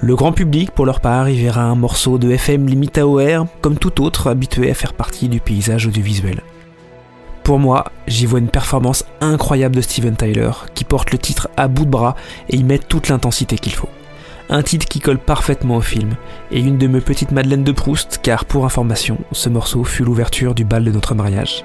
Le grand public, pour leur part, y verra un morceau de FM limite AOR, comme tout autre habitué à faire partie du paysage audiovisuel. Pour moi, j'y vois une performance incroyable de Steven Tyler, qui porte le titre à bout de bras et y met toute l'intensité qu'il faut. Un titre qui colle parfaitement au film, et une de mes petites madeleines de Proust, car pour information, ce morceau fut l'ouverture du bal de notre mariage.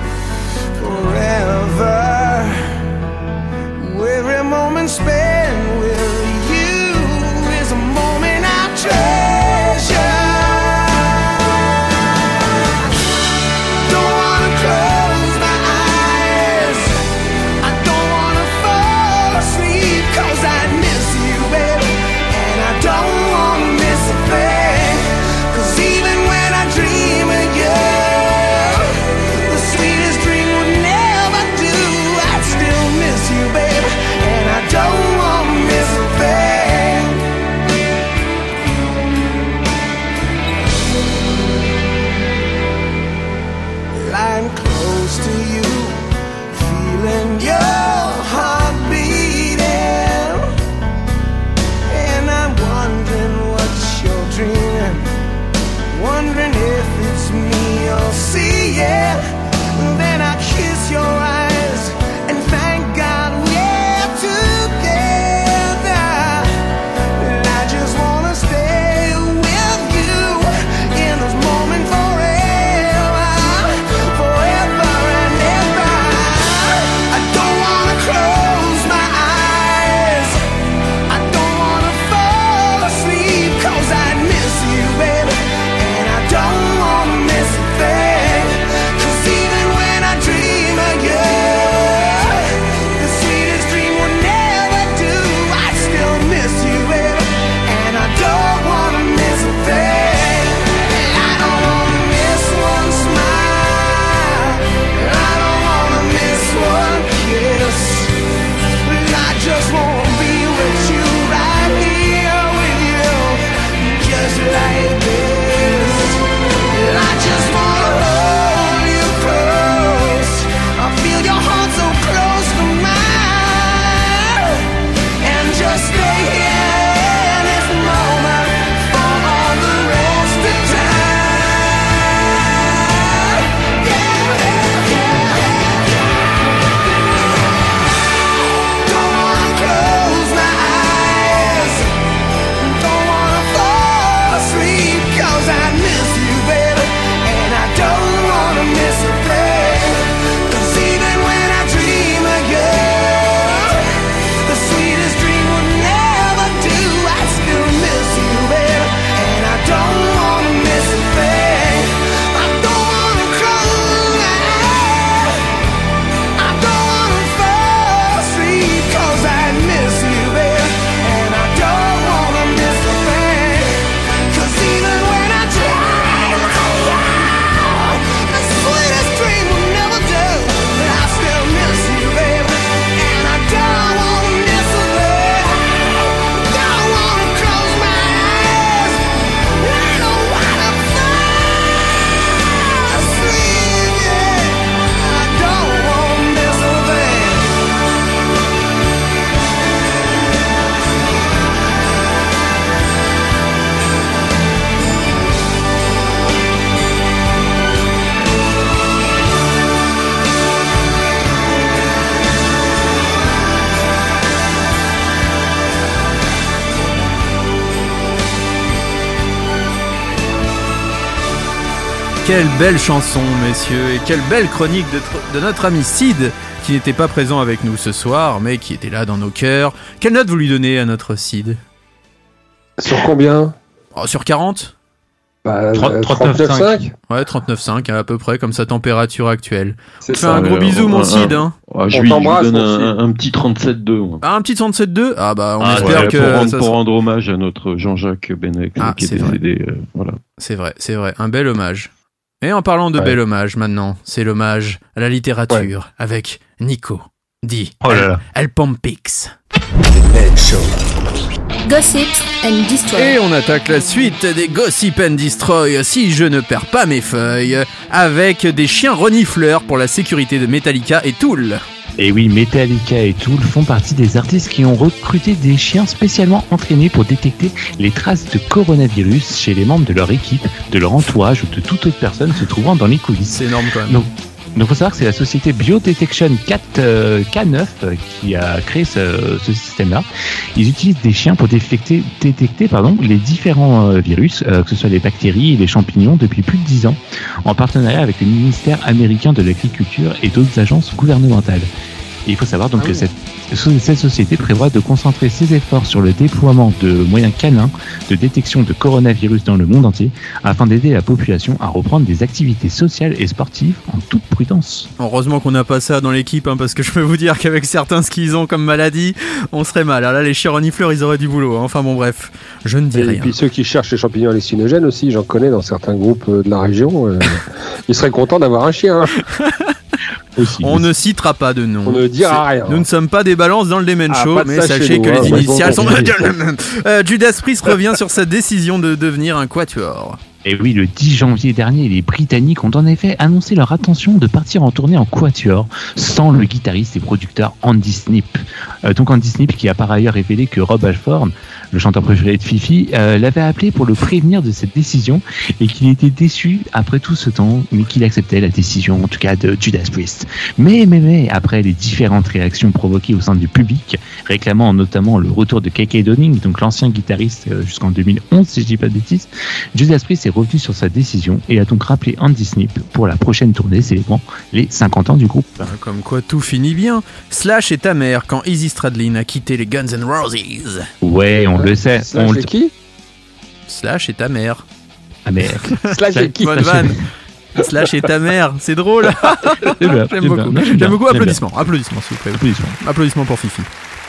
forever. Every moment spent with Quelle belle chanson, messieurs, et quelle belle chronique de, tr- de notre ami Sid, qui n'était pas présent avec nous ce soir, mais qui était là dans nos cœurs. Quelle note vous lui donnez à notre Sid? Sur combien? Oh, Sur 40 bah, 30, euh, 39,5. 39,5 Ouais, 39,5 à peu près, comme sa température actuelle. C'est On te fait un gros Euh, bisou, mon Sid. Hein. Ah, je On lui, je lui t'embrasse, donne un, un petit 37-2. moi. Ah, un petit 37.2 Ah bah, on Ah, espère Ouais, que pour, rendre, ça pour sera- rendre hommage à notre Jean-Jacques Benek Ah, qui est vrai. décédé. euh, voilà. C'est vrai, c'est vrai, un bel hommage. Et en parlant de Ouais. bel hommage maintenant, c'est l'hommage à la littérature avec Nico, dit Oh là là. El Pompix. Gossip and Destroy. Et on attaque la suite des Gossip and Destroy, si je ne perds pas mes feuilles, avec des chiens renifleurs pour la sécurité de Metallica et Tool. Et oui, Metallica et Tool font partie des artistes qui ont recruté des chiens spécialement entraînés pour détecter les traces de coronavirus chez les membres de leur équipe, de leur entourage ou de toute autre personne se trouvant dans les coulisses. C'est énorme quand même. Donc, donc faut savoir que c'est la société Biodetection 4, euh, K9 euh, qui a créé ce, système-là. Ils utilisent des chiens pour détecter, détecter pardon, les différents euh, virus, que ce soit les bactéries et les champignons, depuis plus de 10 ans, en partenariat avec le ministère américain de l'Agriculture et d'autres agences gouvernementales. Et il faut savoir donc Ah que cette, cette société prévoit de concentrer ses efforts sur le déploiement de moyens canins de détection de coronavirus dans le monde entier afin d'aider la population à reprendre des activités sociales et sportives en toute prudence. Heureusement qu'on n'a pas ça dans l'équipe, hein, parce que je peux vous dire qu'avec certains ce qu'ils ont comme maladie, on serait mal. Alors là, les chiens renifleurs, ils auraient du boulot. hein. Enfin bon, bref, je ne dis Et rien. puis ceux qui cherchent les champignons hallucinogènes aussi, j'en connais dans certains groupes euh, de la région. euh, (laughs) ils seraient contents d'avoir un chien. hein. (laughs) Aussi, On ne citera pas de nom. On ne dira rien. Nous ne sommes pas des balances dans le Demen Ah, Show, mais sachez nous, que hein, les initiales sont. Euh, Judas Priest revient sur sa décision de devenir un quatuor. Et oui, le 10 janvier dernier, les Britanniques ont en effet annoncé leur intention de partir en tournée en quatuor sans le guitariste et producteur Andy Snip. Euh, donc Andy Snip qui a par ailleurs révélé que Rob Alford, le chanteur préféré de Fifi, euh, l'avait appelé pour le prévenir de cette décision et qu'il était déçu après tout ce temps, mais qu'il acceptait la décision en tout cas de Judas Priest. Mais, mais, mais, après les différentes réactions provoquées au sein du public, réclamant notamment le retour de KK Downing, donc l'ancien guitariste euh, jusqu'en 2011 si je dis pas de bêtises, Judas Priest est revenu sur sa décision et a donc rappelé Andy Snip pour la prochaine tournée célébrant les 50 ans du groupe. Ben, Comme quoi tout finit bien. Slash est ta mère quand Izzy Stradlin a quitté les Guns N' Roses. Ouais, on le sait. Slash on et qui? Slash est ta mère. Ah merde. Slash (laughs) et qui Bonne vanne. Slash est ta mère, c'est drôle. J'aime beaucoup. J'aime beaucoup. Applaudissements, applaudissements s'il vous plaît. Applaudissements. Applaudissements pour Fifi.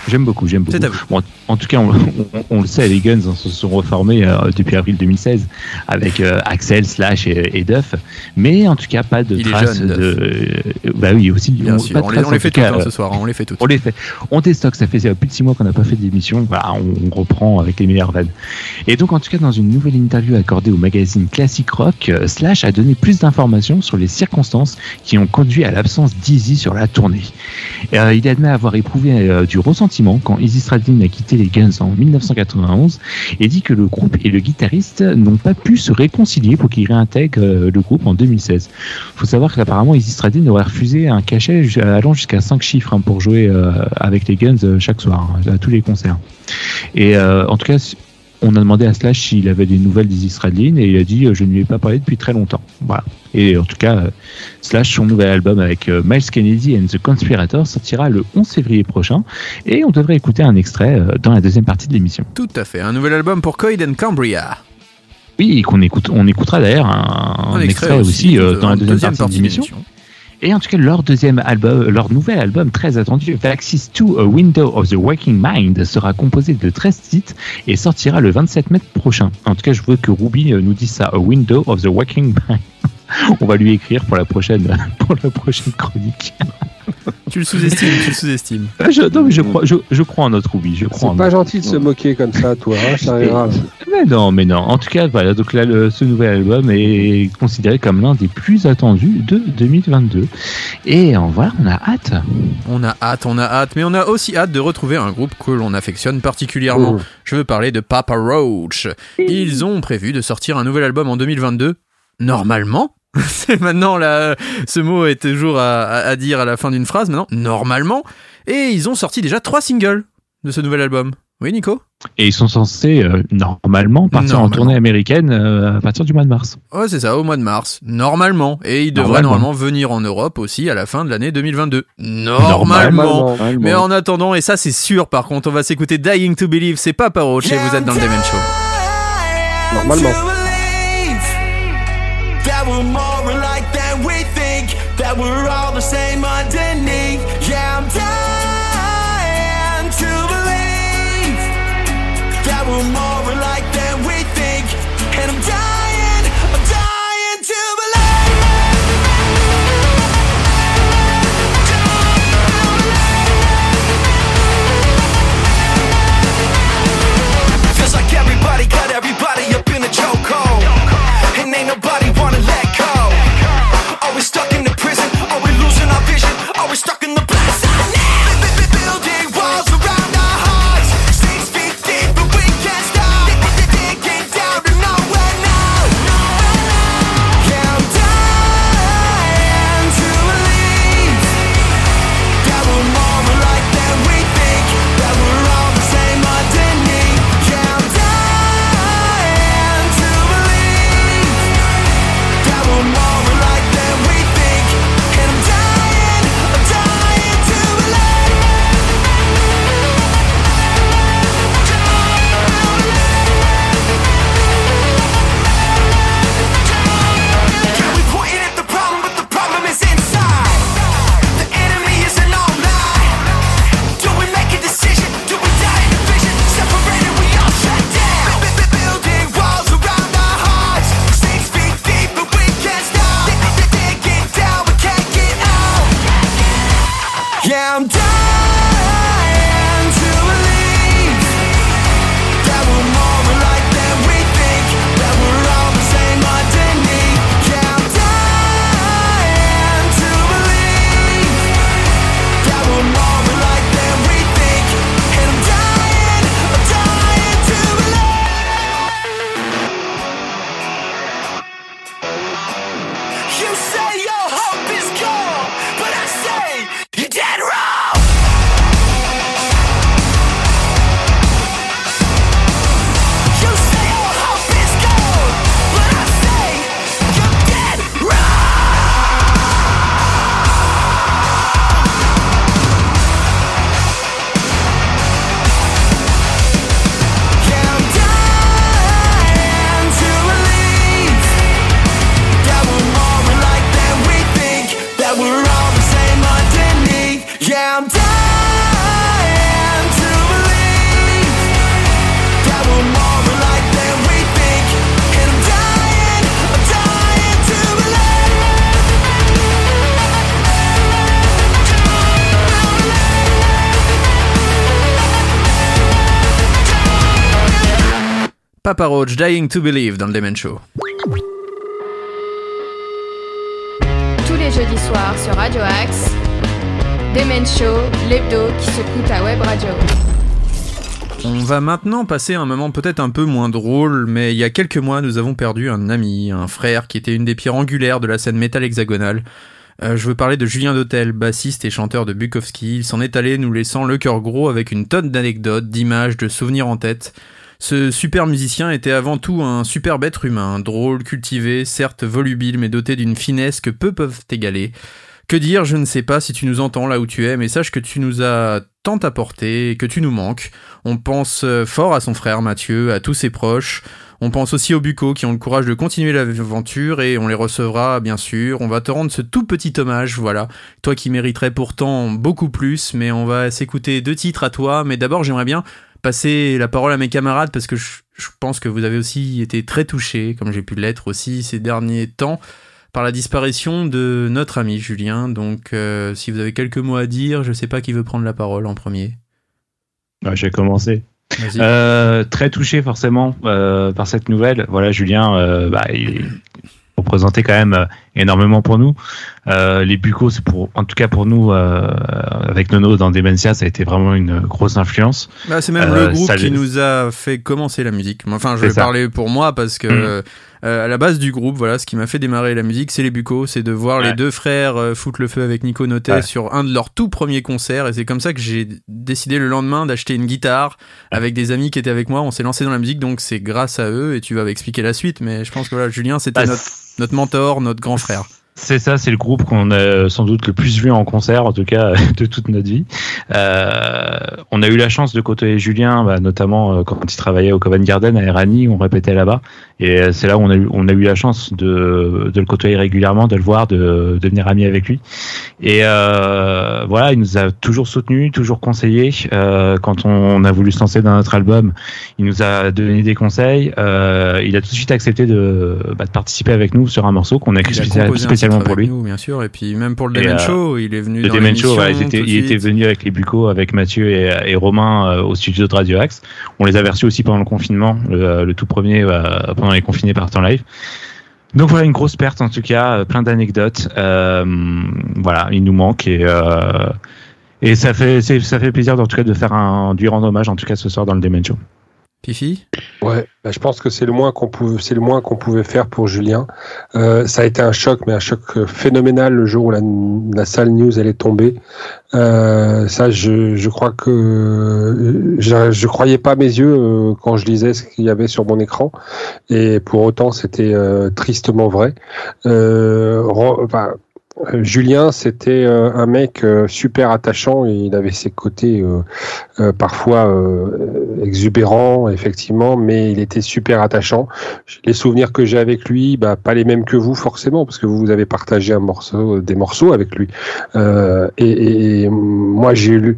J'aime beaucoup, j'aime beaucoup. Bon, en tout cas, on, on- on le sait, les Guns hein, se sont reformés euh, depuis avril 2016 avec euh, Axel, Slash et, et Duff, mais en tout cas pas de traces de. bah oui, aussi. Bien on- sûr, pas de on les, traces, on en les fait toutes hein, euh, ce soir, on les fait toutes. On les fait. On déstocke, ça fait plus de six mois qu'on n'a pas fait d'émission. Voilà, on, on reprend avec les meilleures vannes. Et donc, en tout cas, dans une nouvelle interview accordée au magazine Classic Rock, euh, Slash a donné plus d'informations sur les circonstances qui ont conduit à l'absence d'Easy sur la tournée. Il admet avoir éprouvé du quand Izzy Stradlin a quitté les Guns en 1991 et dit que le groupe et le guitariste n'ont pas pu se réconcilier pour qu'il réintègre euh, le groupe en 2016. faut savoir qu'apparemment Izzy Stradlin aurait refusé un cachet allant jusqu'à 5 chiffres hein, pour jouer euh, avec les Guns euh, chaque soir, hein, à tous les concerts. Et en tout cas, on a demandé à Slash s'il avait des nouvelles Stradlin et il a dit euh, je ne lui ai pas parlé depuis très longtemps. Voilà. Et en tout cas, euh, Slash, son nouvel album avec euh, Miles Kennedy and the Conspirator sortira le 11 février prochain et on devrait écouter un extrait dans la deuxième partie de l'émission. Tout à fait. Un nouvel album pour Coyd and Cambria. Oui, qu'on écoute, on écoutera d'ailleurs un, un extrait, aussi, euh, dans la deuxième, partie, de l'émission. Et en tout cas, leur deuxième album, leur nouvel album très attendu, Access to a Window of the Waking Mind, sera composé de 13 titres et sortira le 27 mai prochain. En tout cas, je veux que Ruby euh, nous dise ça, A Window of the Waking Mind. (laughs) On va lui écrire pour la prochaine, (laughs) pour la prochaine chronique. (laughs) Tu le sous-estimes, tu le sous-estimes. Ah, je, non, mais je crois, je, je crois en notre Ruby. Je crois en C'est pas notre- gentil de se moquer comme ça, toi. Hein, ça arrivera. Mais non, mais non. En tout cas, voilà. Donc là, le- ce nouvel album est considéré comme l'un des plus attendus de 2022. Et en voilà, on a hâte. On a hâte, on a hâte, mais on a aussi hâte de retrouver un groupe que l'on affectionne particulièrement. Mmh. Je veux parler de Papa Roach. Ils ont prévu de sortir un nouvel album en 2022. Normalement. (laughs) C'est maintenant là, ce mot est toujours à, à- à dire à la fin d'une phrase. Maintenant, normalement. Et ils ont sorti déjà trois singles de ce nouvel album. Oui, Nico? Et ils sont censés euh, normalement partir en tournée américaine euh, à partir du mois de mars. Ouais, c'est ça, au mois de mars. Normalement. Et ils devraient Normalement. normalement venir en Europe aussi à la fin de l'année 2022. Normalement. Normalement. Mais en attendant, et ça c'est sûr par contre, on va s'écouter Dying to Believe, c'est pas et vous êtes dans le Demen Show. Normalement. That we're more alike than we think. That we're all the same underneath. Yeah, I'm dying to believe that we're more alike Dying to Believe dans le Demen Show. Tous les jeudis soirs sur Radio Axe, Demen Show, l'hebdo qui à Web Radio. On va maintenant passer un moment peut-être un peu moins drôle, mais il y a quelques mois, nous avons perdu un ami, un frère qui était une des pierres angulaires de la scène métal hexagonale. Euh, je veux parler de Julien Dotel, bassiste et chanteur de Bukowski. Il s'en est allé nous laissant le cœur gros avec une tonne d'anecdotes, d'images, de souvenirs en tête. Ce super musicien était avant tout un superbe être humain, drôle, cultivé, certes volubile, mais doté d'une finesse que peu peuvent égaler. Que dire, je ne sais pas si tu nous entends là où tu es, mais sache que tu nous as tant apporté que tu nous manques. On pense euh, fort à son frère Mathieu, à tous ses proches. On pense aussi aux bucos qui ont le courage de continuer l'aventure et on les recevra bien sûr. On va te rendre ce tout petit hommage, voilà. Toi qui mériterais pourtant beaucoup plus, mais on va s'écouter deux titres à toi. Mais d'abord j'aimerais bien passer la parole à mes camarades parce que je, je pense que vous avez aussi été très touchés, comme j'ai pu l'être aussi ces derniers temps, par la disparition de notre ami Julien. Donc euh, si vous avez quelques mots à dire, je sais pas qui veut prendre la parole en premier. Ouais, J'ai commencé. Euh, très touché forcément euh, par cette nouvelle. Voilà, Julien, euh, bah, il représentait quand même euh, énormément pour nous. Euh, les Bucos, c'est pour, en tout cas pour nous, euh, avec Nono dans Dementia, ça a été vraiment une grosse influence. Bah, c'est même Euh, le groupe ça qui nous a fait commencer la musique. Enfin, je vais ça. parler pour moi parce que Euh, à la base du groupe, voilà, ce qui m'a fait démarrer la musique, c'est les Bucos, c'est de voir les deux frères foutre le feu avec Nico Notet Ouais. sur un de leurs tout premiers concerts, et c'est comme ça que j'ai décidé le lendemain d'acheter une guitare avec des amis qui étaient avec moi. On s'est lancé dans la musique, donc c'est grâce à eux, et tu vas expliquer la suite, mais je pense que voilà, Julien, c'était Ah, notre, notre mentor, notre grand frère. C'est ça, c'est le groupe qu'on a sans doute le plus vu en concert, en tout cas (laughs) de toute notre vie. Euh, on a eu la chance de côtoyer Julien, bah, notamment euh, quand il travaillait au Covent Garden à Erani, on répétait là-bas. Et euh, c'est là où on a eu, on a eu la chance de, de le côtoyer régulièrement, de le voir, de, de devenir ami avec lui. Et euh, voilà, il nous a toujours soutenu, toujours conseillé. Euh, quand on a voulu se lancer dans notre album, il nous a donné des conseils. Euh, il a tout de suite accepté de, bah, de participer avec nous sur un morceau qu'on a écrit Il spécialement pour lui. nous, bien sûr, et puis même pour le Demen euh, Show, il est venu Le dans Demen. Show, ouais, de il était venu avec les Bucos, avec Mathieu et, et Romain euh, au studio de Radio Axe. On les a reçus aussi pendant le confinement, le, le tout premier euh, pendant les confinés par temps live. Donc voilà, une grosse perte en tout cas, euh, plein d'anecdotes. Euh, voilà, il nous manque et euh, et ça fait ça fait plaisir en tout cas de faire un du rendre hommage en tout cas ce soir dans le Demen Show. Fifi Ouais, bah, je pense que c'est le moins qu'on pouvait, c'est le moins qu'on pouvait faire pour Julien. Euh, ça a été un choc, mais un choc euh, phénoménal le jour où la, la salle news elle est tombée. Euh, ça, je, je crois que euh, je, je croyais pas mes yeux euh, quand je lisais ce qu'il y avait sur mon écran, et pour autant c'était euh, tristement vrai. Ro- enfin, euh, Julien, c'était euh, un mec euh, super attachant. et Il avait ses côtés euh, euh, parfois exubérants, effectivement, mais il était super attachant. Les souvenirs que j'ai avec lui, bah, pas les mêmes que vous forcément, parce que vous avez partagé un morceau, des morceaux avec lui. Et- et moi, j'ai lu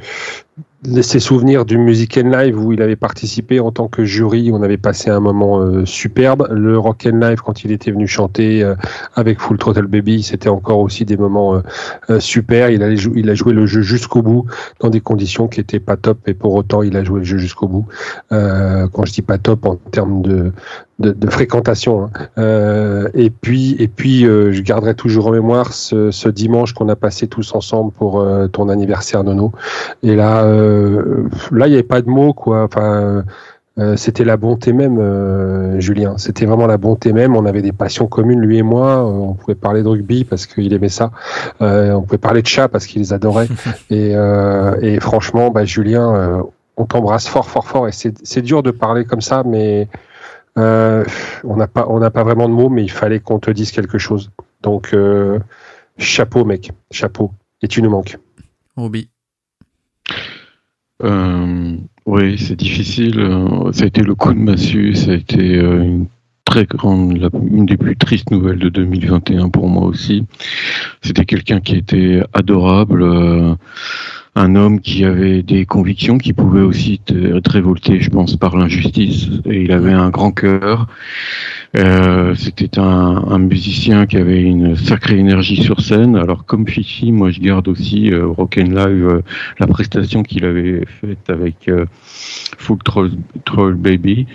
ses souvenirs du Music and Live où il avait participé en tant que jury. On avait passé un moment euh, superbe. Le Rock and Live quand il était venu chanter euh, avec Full Throttle Baby, c'était encore aussi des moments euh, euh, super. Il, a joué le jeu jusqu'au bout dans des conditions qui étaient pas top, et pour autant il a joué le jeu jusqu'au bout. Euh, quand je dis pas top en termes de de, de fréquentation. hein. Euh, et puis, et puis, euh, je garderai toujours en mémoire ce, ce dimanche qu'on a passé tous ensemble pour euh, ton anniversaire, Nono. Et là, euh, là, il n'y avait pas de mots, quoi. Enfin. euh, c'était la bonté même, euh, Julien. C'était vraiment la bonté même. On avait des passions communes, lui et moi. Euh, on pouvait parler de rugby parce qu'il aimait ça. Euh, on pouvait parler de chats parce qu'il les adorait. (laughs) et, euh, et franchement, bah, Julien, euh, on t'embrasse fort, fort, fort. Et c'est c'est dur de parler comme ça, mais euh, on n'a pas, on n'a pas vraiment de mots, mais il fallait qu'on te dise quelque chose. Donc, euh, chapeau, mec, chapeau. Et tu nous manques. Roby. Euh, oui, c'est difficile. Ça a été le coup de massue. Ça a été une très grande, la- une des plus tristes nouvelles de 2021 pour moi aussi. C'était quelqu'un qui était adorable, euh, un homme qui avait des convictions, qui pouvait aussi être révolté, je pense, par l'injustice. Et il avait un grand cœur. Euh, C'était un, un musicien qui avait une sacrée énergie sur scène. Alors comme Fifi, moi je garde aussi euh, Rock'n'Live, euh, la prestation qu'il avait faite avec euh, Full Troll, Troll Baby.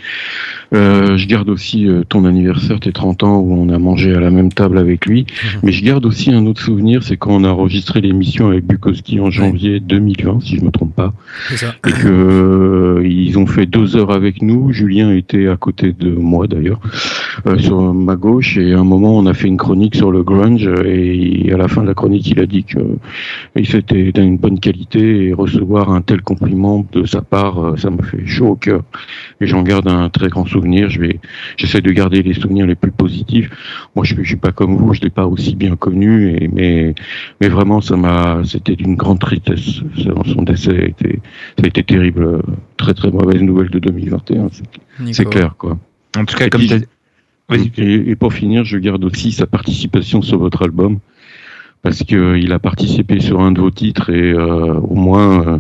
Euh, je garde aussi euh, ton anniversaire, tes 30 ans, où on a mangé à la même table avec lui. Mais je garde aussi un autre souvenir, c'est quand on a enregistré l'émission avec Bukowski en janvier 2020, si je me trompe pas ça. et que euh, ils ont fait deux heures avec nous. Julien était à côté de moi d'ailleurs, euh, sur ma gauche, et à un moment on a fait une chronique sur le grunge, et à la fin de la chronique il a dit que il c'était d'une bonne qualité et recevoir un tel compliment de sa part, euh, ça me fait chaud au cœur. Et j'en garde un très grand souvenir. Je vais, j'essaie de garder les souvenirs les plus positifs. Moi je, je suis pas comme vous, je l'ai pas aussi bien connu, et, mais mais vraiment ça m'a, c'était d'une grande tristesse. Son son décès a été ça a été terrible, euh, très très mauvaise nouvelle de 2021, c'est- clair quoi. En tout cas, Et comme puis- t'as- Vas-y. Et, et pour finir, je garde aussi sa participation sur votre album parce que euh, il a participé sur un de vos titres et euh, au moins euh,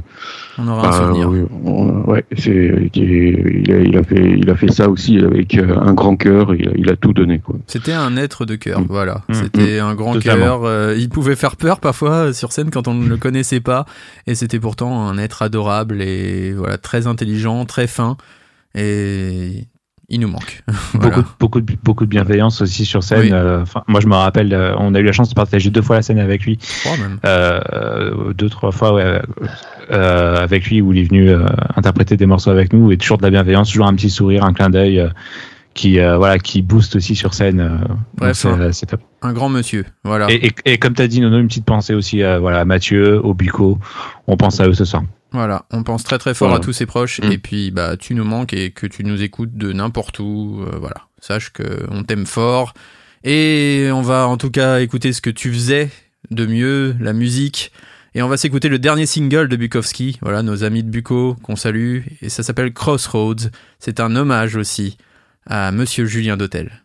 On aura un bah, souvenir. oui, on- ouais, c'est il a, il a fait il a fait ça aussi avec un grand cœur, il a, il a tout donné quoi. C'était un être de cœur, Mm. voilà. Mm. C'était un grand Totalement. cœur. euh, il pouvait faire peur parfois sur scène quand on ne le connaissait pas, et c'était pourtant un être adorable et voilà très intelligent, très fin, et il nous manque. (laughs) Voilà. Beaucoup, de- beaucoup, de, beaucoup de bienveillance aussi sur scène. Oui. Euh, enfin, moi, je me rappelle, euh, on a eu la chance de partager deux fois la scène avec lui, Trois même. euh, deux, trois fois ouais, euh, avec lui où il est venu euh, interpréter des morceaux avec nous et toujours de la bienveillance, toujours un petit sourire, un clin d'œil. qui euh, voilà qui booste aussi sur scène. euh, c'est top. Un grand monsieur. Voilà. Et, et, et comme t'as dit, Nono, une petite pensée aussi à, voilà, à Mathieu, au Bico. On pense à eux ce soir. Voilà, on pense très très fort Voilà. à tous ses proches Mm. et puis bah tu nous manques et que tu nous écoutes de n'importe où, euh, voilà. Sache que on t'aime fort et on va en tout cas écouter ce que tu faisais de mieux, la musique et on va s'écouter le dernier single de Bukowski, voilà nos amis de Buko qu'on salue et ça s'appelle Crossroads. C'est un hommage aussi à Monsieur Julien Dautel.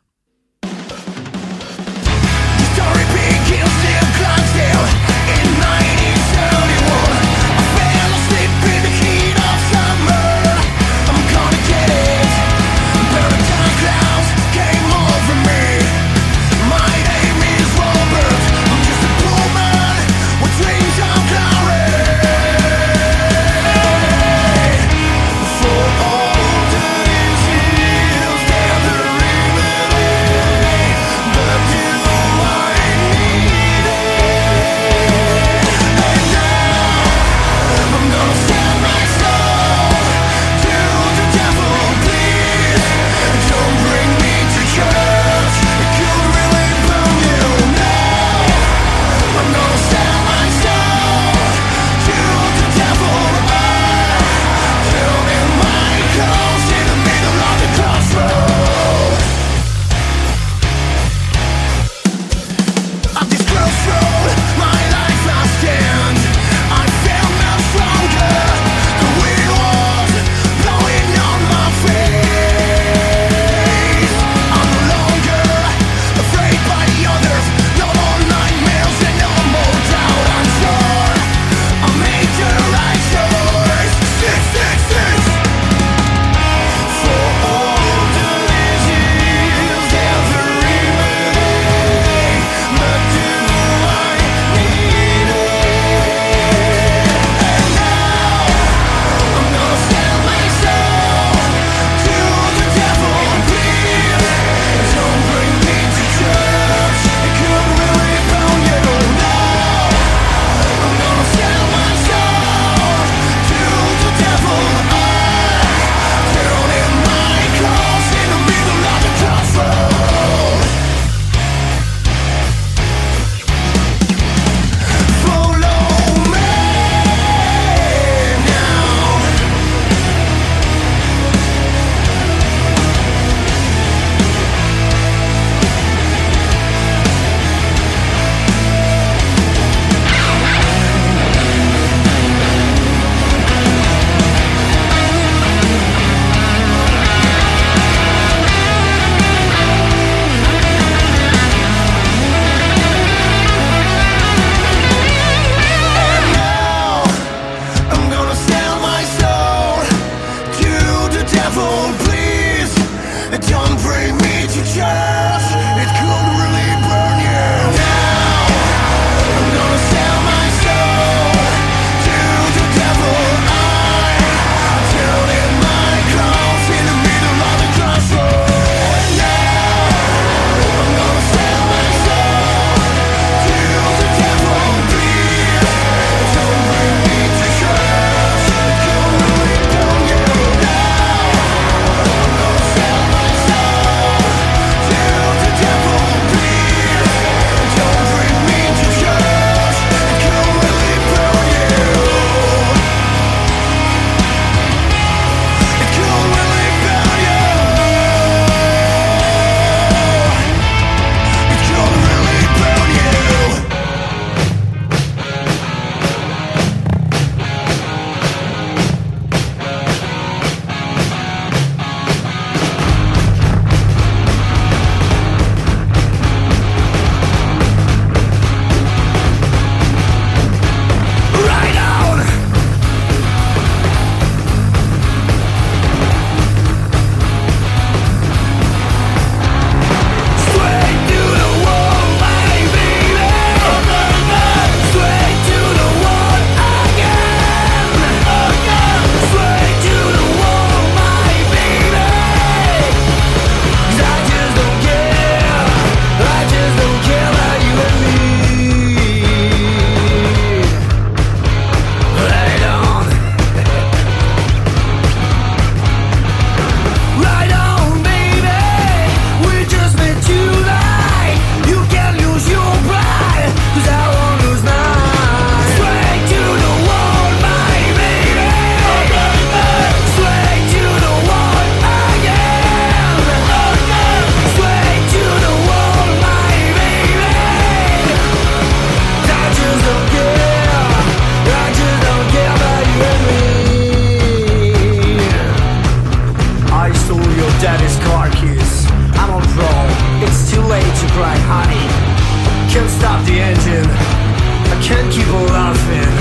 The engine. I can't keep laughing.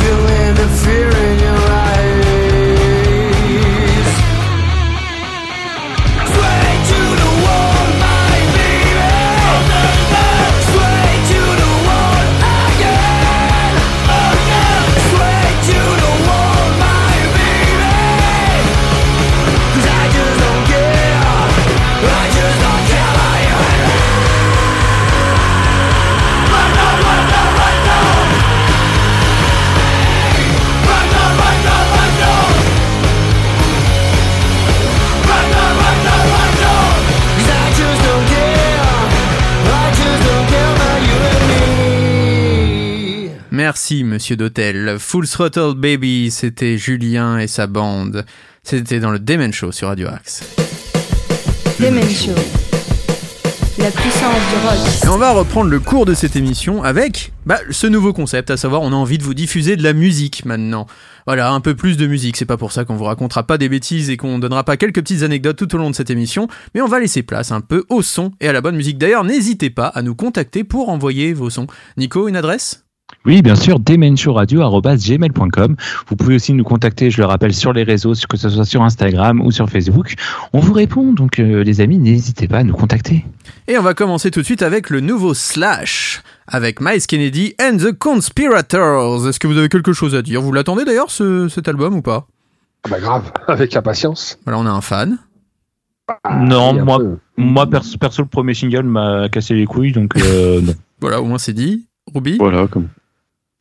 Feeling the fear in your eyes. Merci, monsieur d'hôtel. Full Throttle Baby, c'était Julien et sa bande. C'était dans le Demen Show sur Radio Axe. Demen Show. La puissance du rock. Et on va reprendre le cours de cette émission avec bah, ce nouveau concept, à savoir on a envie de vous diffuser de la musique maintenant. Voilà, un peu plus de musique, c'est pas pour ça qu'on vous racontera pas des bêtises et qu'on donnera pas quelques petites anecdotes tout au long de cette émission, mais on va laisser place un peu au son et à la bonne musique. D'ailleurs, n'hésitez pas à nous contacter pour envoyer vos sons. Nico, une adresse? Oui, bien sûr, demenshowradio.gmail.com. Vous pouvez aussi nous contacter, je le rappelle, sur les réseaux, que ce soit sur Instagram ou sur Facebook. On vous répond, donc euh, les amis, n'hésitez pas à nous contacter. Et on va commencer tout de suite avec le nouveau Slash, avec Miles Kennedy and the Conspirators. Est-ce que vous avez quelque chose à dire? Vous l'attendez d'ailleurs ce- cet album ou pas? Bah grave, (laughs) avec impatience. Voilà, on a un fan. non, oui, un moi, peu. moi perso, perso, le premier single m'a cassé les couilles, donc euh, (laughs) non. Voilà, au moins c'est dit. Ruby? Voilà, comme.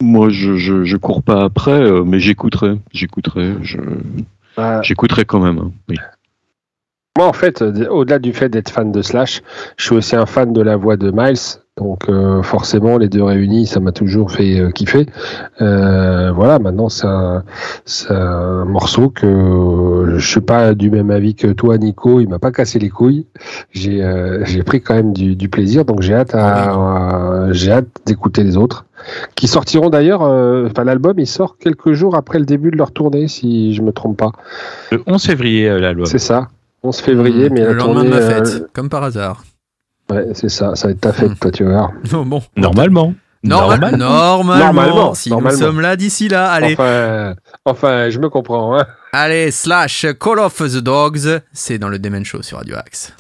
Moi, je, je, je cours pas après, euh, mais j'écouterai. J'écouterai. Je... Ouais. J'écouterai quand même. hein, Oui. Moi, en fait, au-delà du fait d'être fan de Slash, je suis aussi un fan de la voix de Miles. Donc, euh, forcément, les deux réunis, ça m'a toujours fait euh, kiffer. Euh, voilà, maintenant, c'est un, c'est un morceau que euh, je suis pas du même avis que toi, Nico. Il m'a pas cassé les couilles. J'ai euh, j'ai pris quand même du, du plaisir. Donc, j'ai hâte, à, à- j'ai hâte d'écouter les autres. Qui sortiront d'ailleurs, euh, enfin, l'album, il sort quelques jours après le début de leur tournée, si je me trompe pas. Le 11 février, l'album. C'est ça. 11 février, mais le la lendemain de tournée, ma euh, fête, comme par hasard. Ouais, c'est ça, ça va être ta fête, toi, tu vas voir. (laughs) Non, bon. Normalement. Normal- Normalement. normalement, Normalement, si normalement. nous sommes là d'ici là, allez, Enfin, enfin, je me comprends, hein. allez, slash Call of the Dogs, c'est dans le Demen Show sur Radio Axe.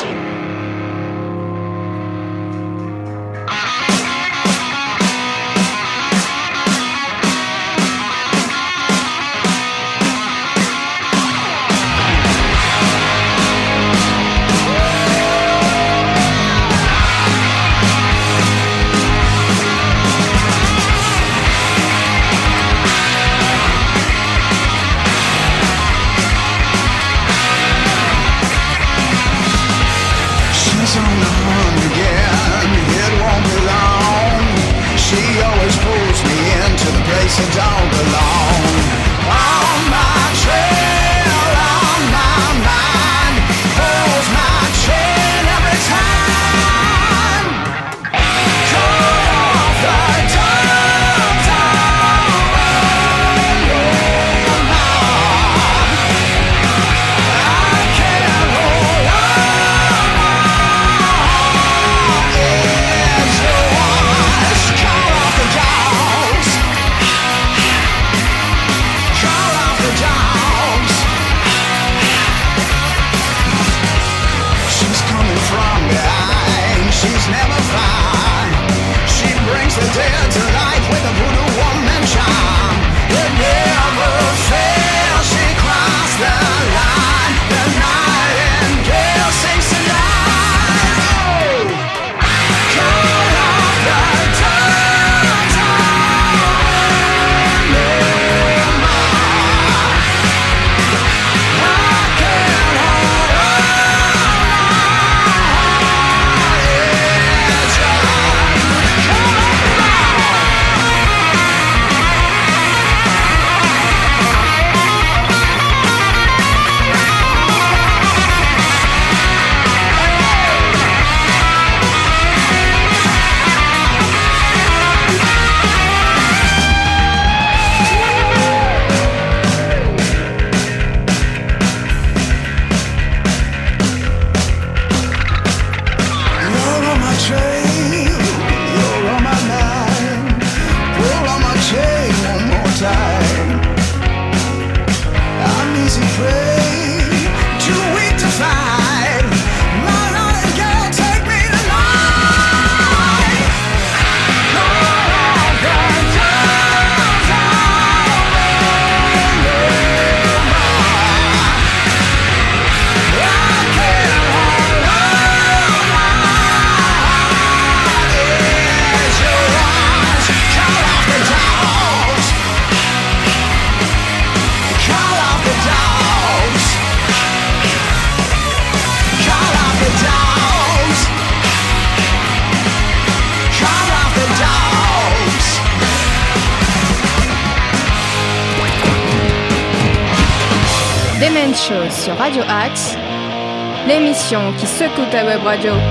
Qui secoue ta web radio.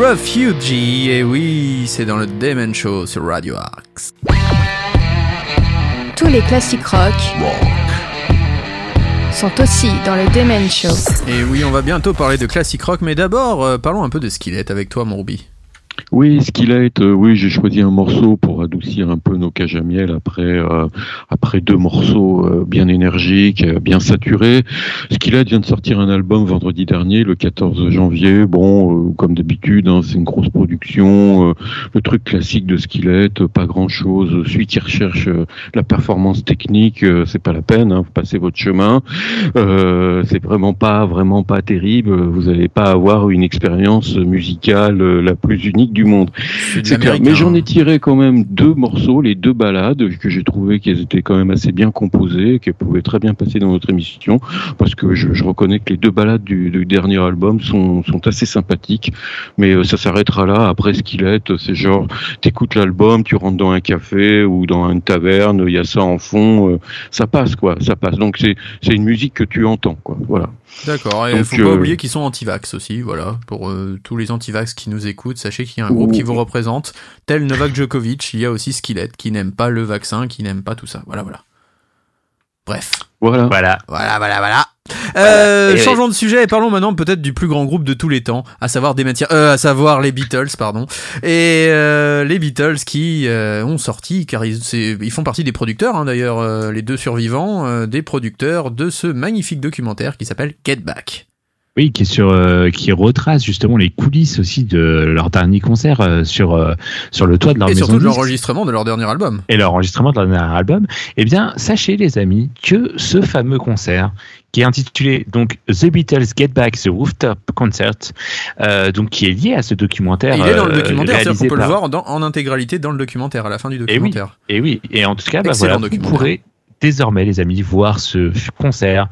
Refugee. Et oui, c'est dans le Demon Show sur Radio Axe. Tous les classiques rock sont aussi dans le Demen Show. Et oui, on va bientôt parler de classique rock, mais d'abord, euh, parlons un peu de Skillet avec toi, mon Ruby. Oui, Skillet, euh, oui, j'ai choisi un morceau pour adoucir un peu nos cages à miel après, euh, après deux morceaux euh, bien énergiques, euh, bien saturés. Skillet vient de sortir un album vendredi dernier, le 14 janvier. Bon, comme d'habitude, hein, c'est une grosse production, le truc classique de Skillet, euh, pas grand chose. Celui qui recherche la performance technique, c'est pas la peine, hein, vous passez votre chemin. C'est vraiment pas, vraiment pas terrible. Vous n'allez pas avoir une expérience musicale la plus unique du monde. Mais j'en hein. ai tiré quand même deux morceaux, les deux balades, que j'ai trouvé qu'elles étaient quand même assez bien composées, qu'elles pouvaient très bien passer dans notre émission, parce que je, reconnais que les deux balades du, dernier album sont, sont assez sympathiques, mais euh, ça s'arrêtera là. Après Skillet, c'est genre, t'écoutes l'album, tu rentres dans un café ou dans une taverne, il y a ça en fond, euh, ça passe quoi, ça passe. Donc c'est une musique que tu entends quoi, voilà. D'accord, et il Donc, faut pas euh, oublier qu'ils sont anti-vax aussi, voilà. Pour euh, tous les anti-vax qui nous écoutent, sachez qu'il y a un groupe qui vous représente. Tel Novak Djokovic, il y a aussi Skillet qui n'aime pas le vaccin, qui n'aime pas tout ça. Voilà, voilà. Bref. Voilà. Voilà. Voilà, voilà, voilà. Euh, changeons de sujet et parlons maintenant peut-être du plus grand groupe de tous les temps, à savoir des matières, euh, à savoir les Beatles, pardon. Et euh, les Beatles qui euh, ont sorti, car ils, c'est- ils font partie des producteurs, hein, d'ailleurs, euh, les deux survivants, euh, des producteurs de ce magnifique documentaire qui s'appelle Get Back. Oui, qui est sur, euh, qui retrace justement les coulisses aussi de leur dernier concert euh, sur euh, sur le toit de leur et maison. surtout de l'enregistrement de leur dernier album. et leur enregistrement de leur dernier album, eh bien, sachez les amis que ce fameux concert qui est intitulé donc The Beatles Get Back the Rooftop Concert, donc qui est lié à ce documentaire. Et il est dans le documentaire, c'est-à-dire qu'on peut le par- voir dans- en intégralité dans le documentaire, à la fin du Et oui, documentaire. et oui, et en tout cas, bah voilà, vous documentaire. pourrez désormais, les amis, voir ce concert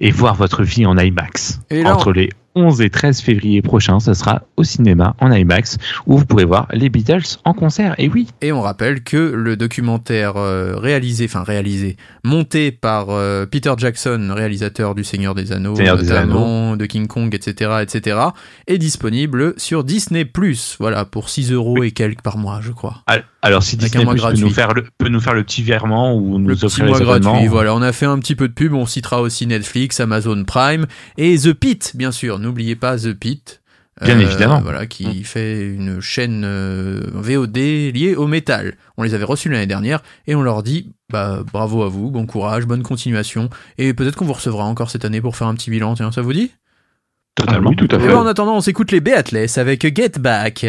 et voir votre vie en IMAX. Et là, Entre les 11 et 13 février prochains, ça sera au cinéma en IMAX où vous pourrez voir les Beatles en concert. Et oui, Et on rappelle que le documentaire euh, réalisé, enfin réalisé, monté par euh, Peter Jackson, réalisateur du Seigneur des Anneaux, Seigneur des notamment de King Kong, etc., etc., est disponible sur Disney+. Voilà, pour 6 euros et quelques par mois, je crois. Al- alors si Disney mois Plus peut nous, faire le, peut nous faire le petit virement ou nous Le petit offrir mois les abonnements, gratuit, voilà, on a fait un petit peu de pub, on citera aussi Netflix, Amazon Prime et The Pit, bien sûr, n'oubliez pas The Pit. Euh, Bien évidemment. Voilà, qui fait une chaîne euh, VOD liée au métal. On les avait reçus l'année dernière et on leur dit bah bravo à vous, bon courage, bonne continuation et peut-être qu'on vous recevra encore cette année pour faire un petit bilan. Tiens, ça vous dit? Totalement. Ah oui, tout à Et fait. ben, en attendant, on s'écoute les Beatles avec Get Back.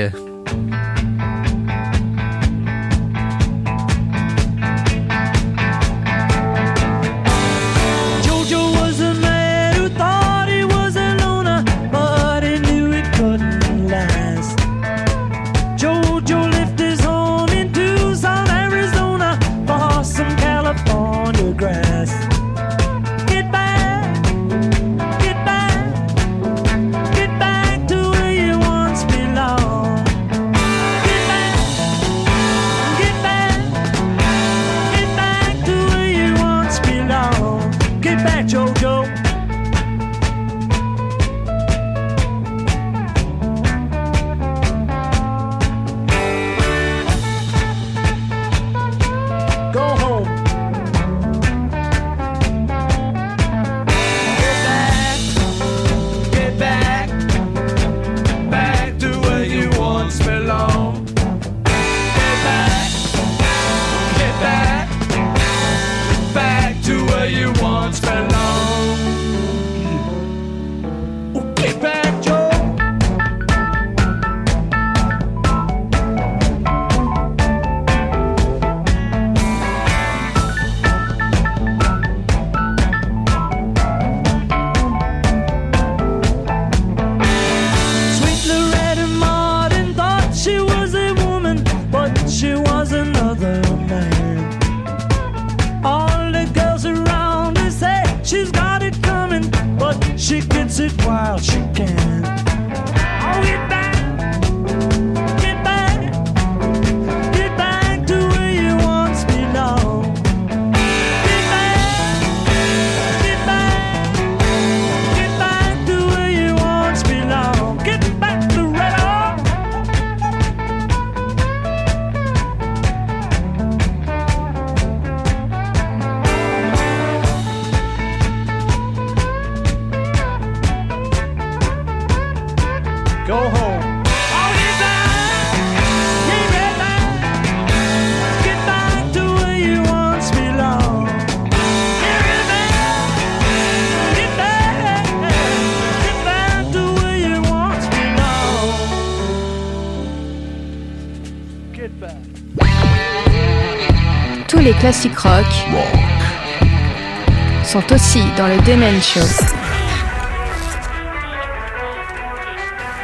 Dans le Demen Show.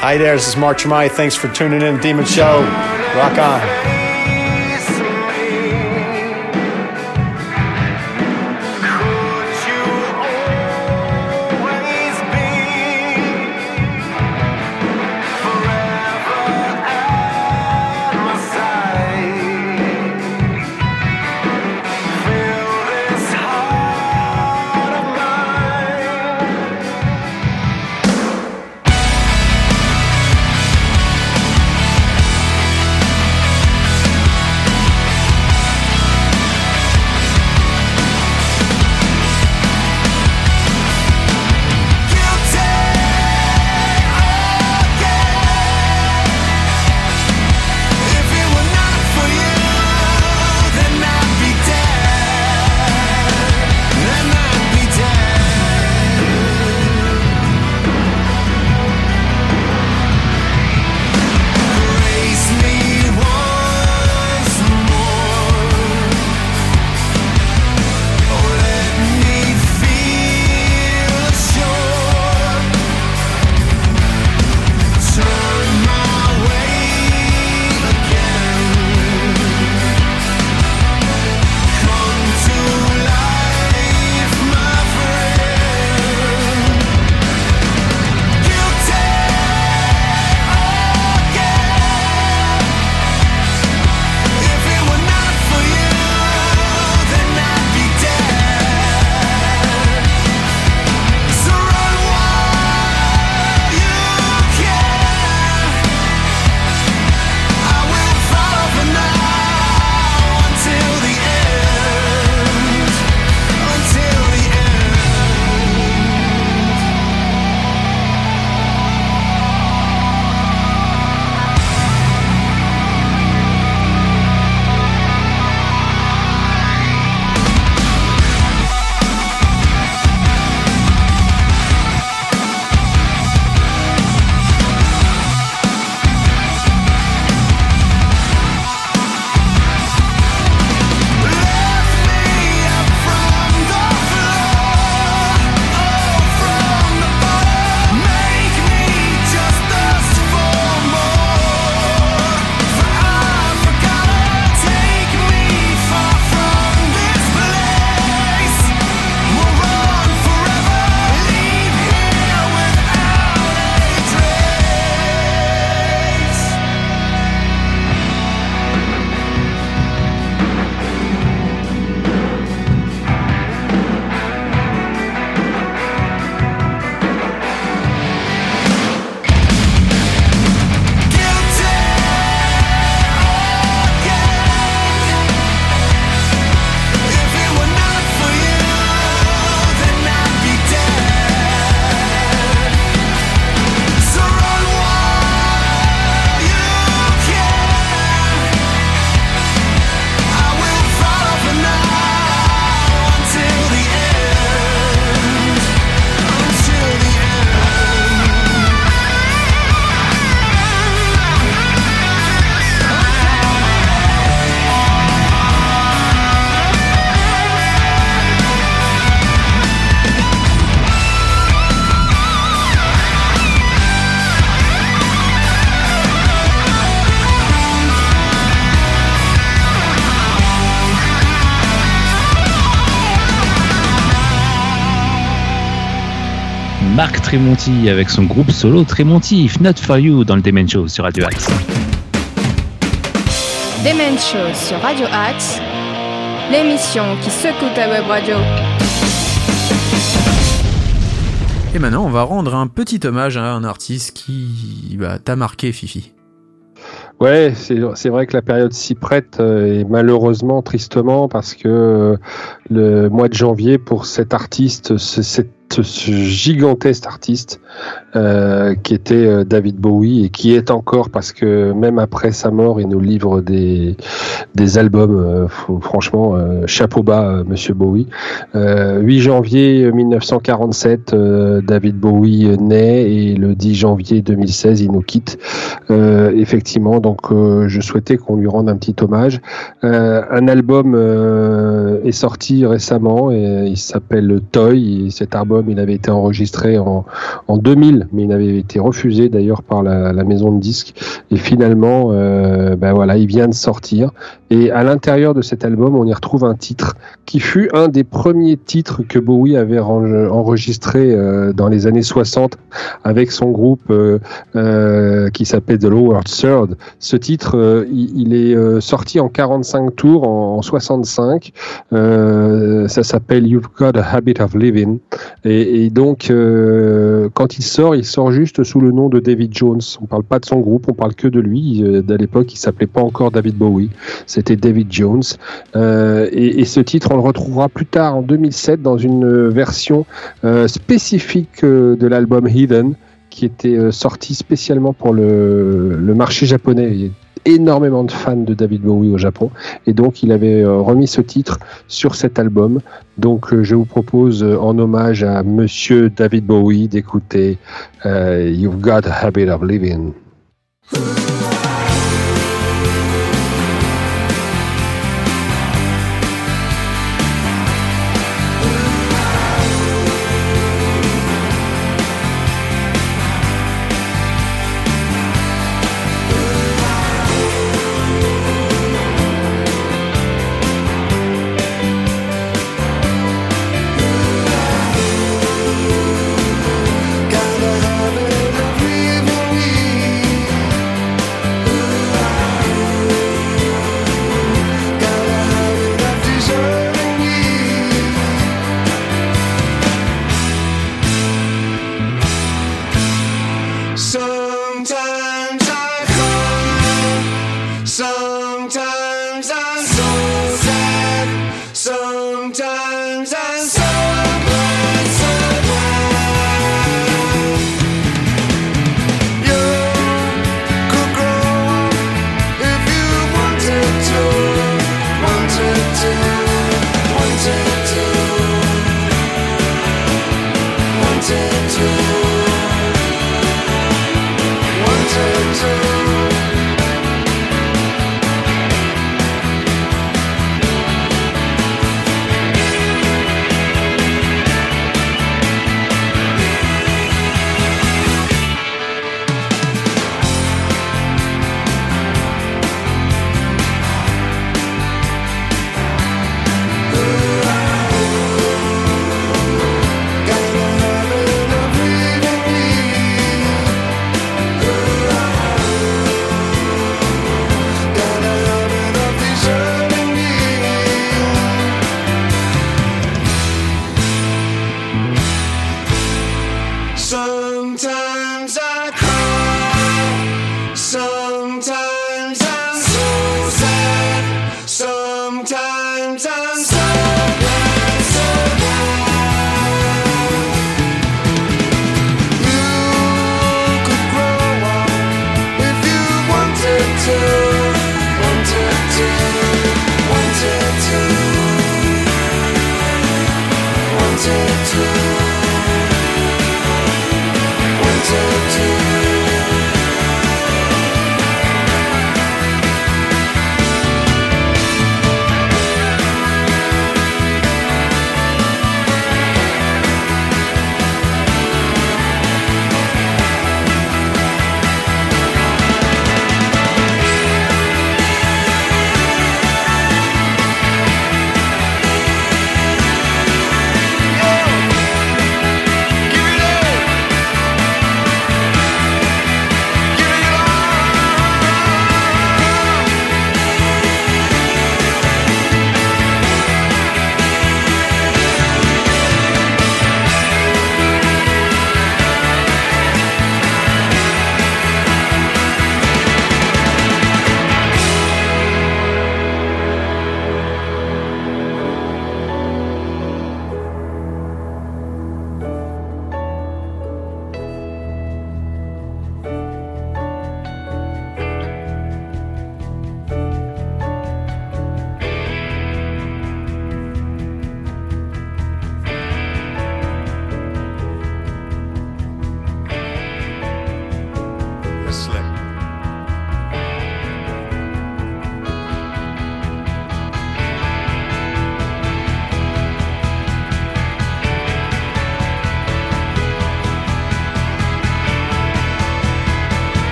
Hi there, this is Mark Tremai. Thanks for tuning in. Demon Show. Rock on. Tremonti avec son groupe solo Tremonti, If Not For You dans le Demen Show sur Radio Axe. Demen Show sur Radio Axe, l'émission qui secoue ta web radio. Et maintenant, on va rendre un petit hommage à un artiste qui bah, t'a marqué, Fifi. Ouais, c'est c'est vrai que la période s'y prête euh, et malheureusement, tristement, parce que euh, le mois de janvier pour cet artiste, c'est- c'est ce, gigantesque artiste euh, qui était euh, David Bowie et qui est encore parce que même après sa mort, il nous livre des des albums. euh, franchement, chapeau bas, Monsieur Bowie. Euh, 8 janvier 1947, euh, David Bowie naît et le 10 janvier 2016, il nous quitte. Effectivement, donc je souhaitais qu'on lui rende un petit hommage. Un album est sorti récemment et il s'appelle Toy. Et cet album, il avait été enregistré en, en 2000, mais il avait été refusé d'ailleurs par la, maison de disques. Et finalement, euh, ben voilà, il vient de sortir. Et à l'intérieur de cet album, on y retrouve un titre qui fut un des premiers titres que Bowie avait enregistré euh, dans les années 60 avec son groupe euh, qui s'appelle The Lower Third. Ce titre, il, est sorti en 45 tours en, en 65. Euh, ça s'appelle You've Got a Habit of Living. Et, et donc, euh, quand il sort, il sort juste sous le nom de David Jones. On parle pas de son groupe, on parle que de lui. Euh, À l'époque, il s'appelait pas encore David Bowie. C'était David Jones. Euh, et, et ce titre, on le retrouvera plus tard en 2007 dans une version euh, spécifique euh, de l'album Hidden qui était euh, sorti spécialement pour le, le marché japonais. Énormément de fans de David Bowie au Japon et donc il avait euh, remis ce titre sur cet album. Donc euh, je vous propose euh, en hommage à Monsieur David Bowie d'écouter You've Got a Habit of Living.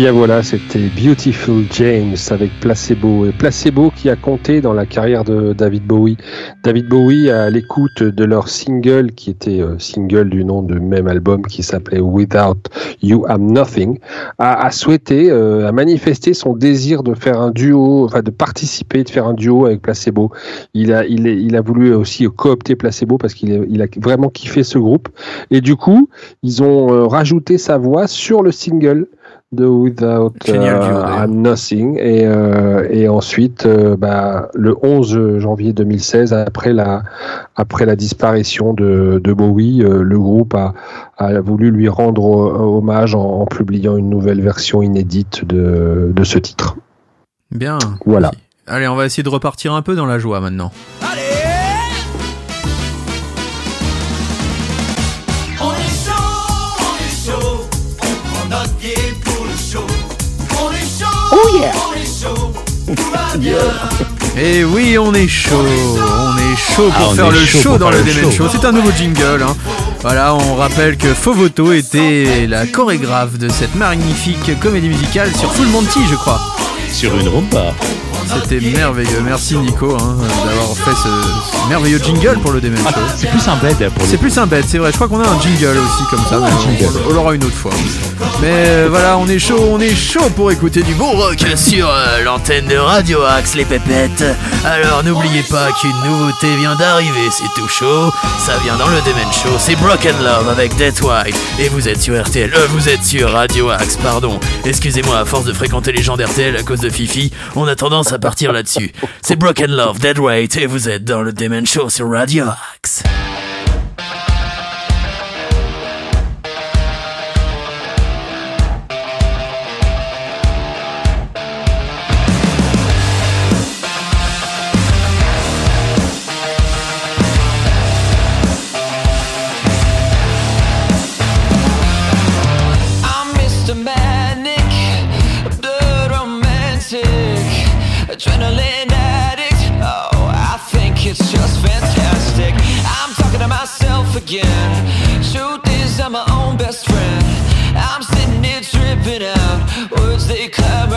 Bien voilà, c'était Beautiful James avec Placebo. Placebo qui a compté dans la carrière de David Bowie. David Bowie, à l'écoute de leur single, qui était euh, single du nom de même album qui s'appelait Without You I'm Nothing, a, a souhaité, euh, a manifesté son désir de faire un duo, enfin de participer, de faire un duo avec Placebo. Il a, il, il a voulu aussi coopter Placebo parce qu'il il a vraiment kiffé ce groupe. Et du coup, ils ont euh, rajouté sa voix sur le single de Without Génial euh. I'm Nothing et, euh, et ensuite euh, bah, le 11 janvier 2016 après la après la disparition de, de Bowie euh, le groupe a, a voulu lui rendre hommage en, en publiant une nouvelle version inédite de, de ce titre Bien. voilà Allez, on va essayer de repartir un peu dans la joie maintenant. Et oui, on est chaud, on est chaud pour Ah, faire le chaud show dans le Demen show. Show. C'est un nouveau jingle. hein. Voilà, on rappelle que Fovoto était la chorégraphe de cette magnifique comédie musicale sur Full Monty, je crois. Sur une rumba. C'était merveilleux. Merci Nico hein, d'avoir fait ce, ce merveilleux jingle pour le Demen Show. C'est plus un bed pour C'est plus un bête, c'est vrai. Je crois qu'on a un jingle aussi comme ça. mais on-. On, l'aura une autre fois. Mais euh, voilà, on est chaud, on est chaud pour écouter du bon rock sur euh, l'antenne de Radio Axe, les pépettes. Alors n'oubliez pas qu'une nouveauté vient d'arriver, c'est tout chaud. Ça vient dans le Demen Show, c'est Broken Love avec Dead White. Et vous êtes sur RTL, euh, vous êtes sur Radio Axe, pardon. Excusez-moi, à force de fréquenter les gens d'RTL à cause de Fifi, on a tendance à partir là-dessus. C'est Broken Love, Dead Weight, et vous êtes dans le Demen Show sur Radio Axe. Best friend. I'm sitting here tripping out. Words they climb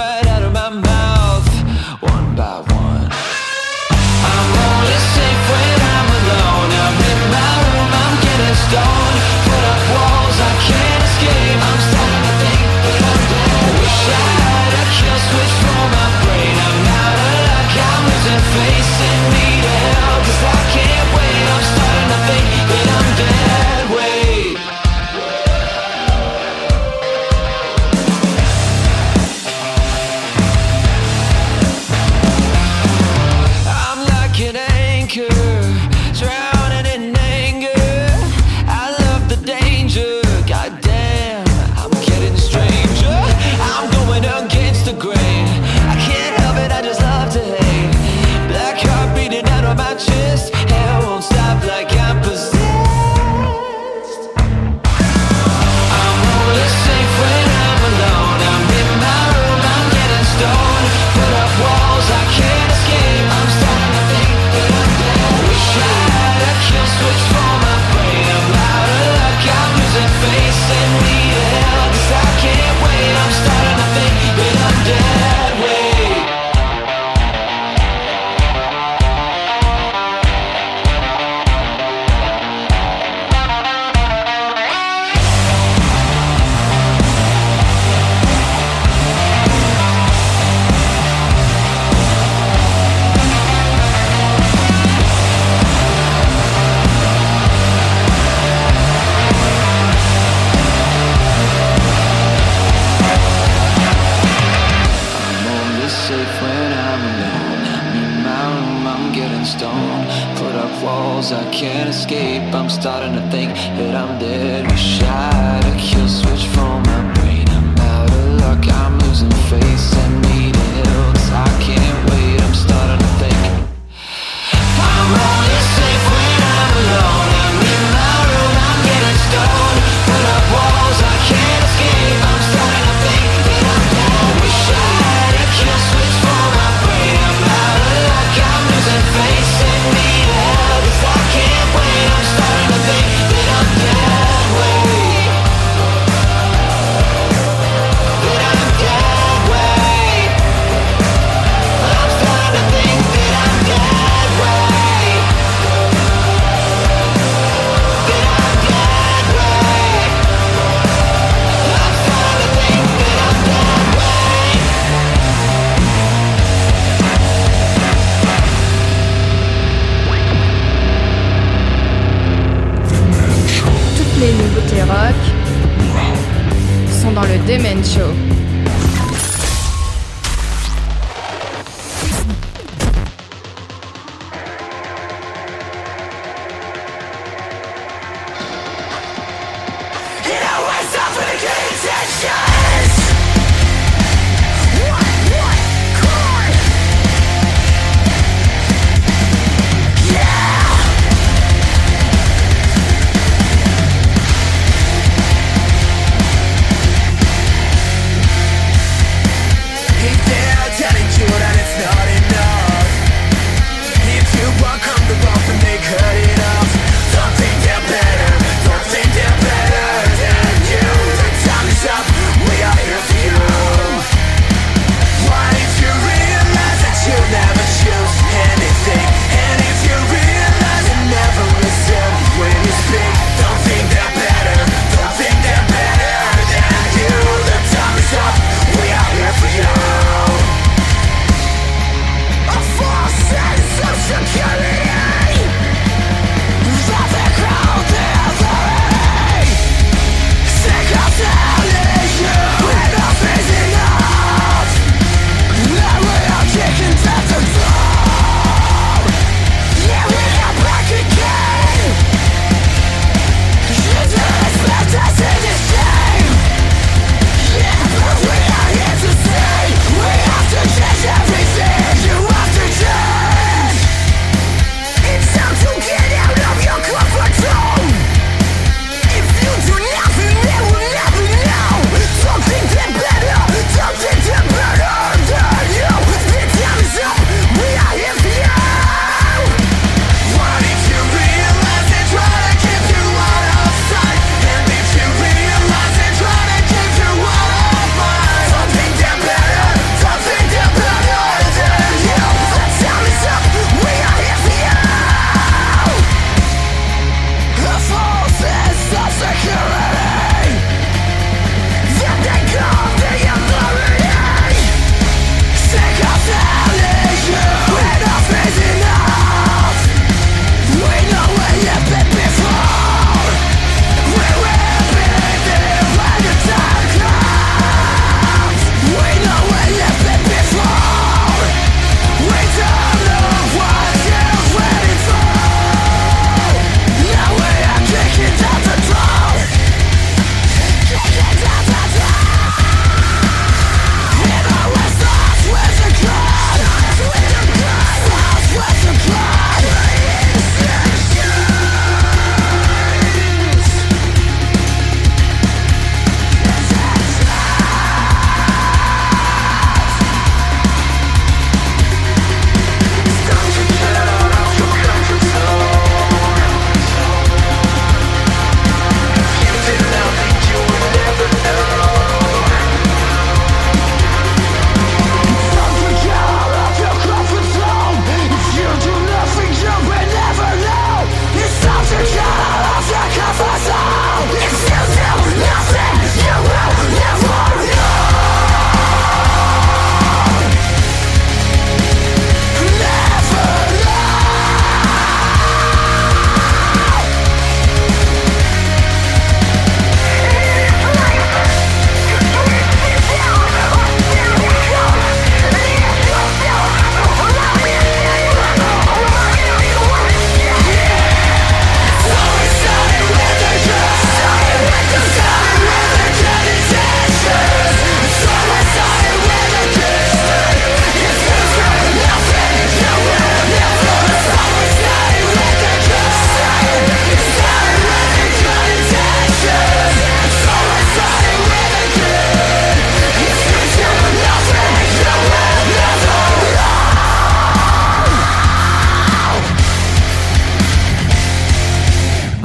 escape. I'm starting to think that I'm dead. Wish I had a kill switch for my brain. I'm out of luck, I'm losing face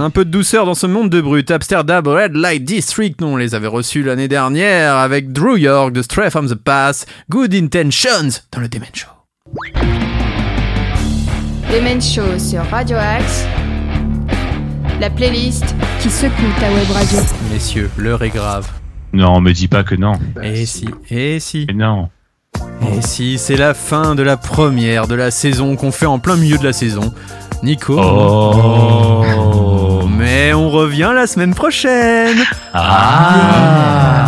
Un peu de douceur dans ce monde de brut. Amsterdam Red Light District, nous on les avait reçus l'année dernière avec Drew York de Stray from the Pass, Good Intentions dans le Demen Show. Demen Show sur Radio Axe. La playlist qui secoue ta web radio. Messieurs, l'heure est grave. Non, me dis pas que non. Et si, et si. Mais non. Et si, c'est la fin de la première de la saison qu'on fait en plein milieu de la saison. Nico. Oh. On revient la semaine prochaine. Ah.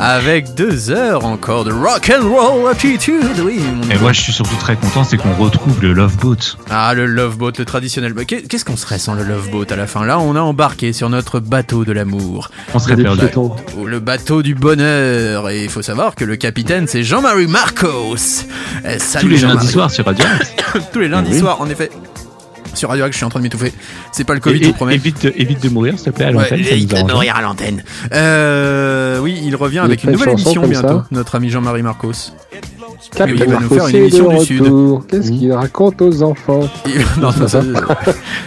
Avec deux heures encore de rock and roll attitude, oui. Et moi, je suis surtout très content, c'est qu'on retrouve le Love Boat. Ah, le Love Boat, le traditionnel. Qu'est- Qu'est-ce qu'on serait sans le Love Boat à la fin? Là, on a embarqué sur notre bateau de l'amour. On serait perdu. Ou Le bateau du bonheur. Et il faut savoir que le capitaine, c'est Jean-Marie Marcos. Eh, salut Tous les Jean-Marie. lundis soirs sur Radio. (coughs) Tous les lundis Oui. soirs, en effet. Sur Radio Axe, je suis en train de m'étouffer. C'est pas le Covid, Et- je vous promets. évite, évite de mourir, s'il te plaît, à l'antenne. évite de mourir à l'antenne. Euh, oui, il revient avec une nouvelle émission bientôt, ça. notre ami Jean-Marie Marcos. Il va nous faire une émission du Sud. Qu'est-ce qu'il raconte aux enfants Il... non, c'est pas (laughs) ça.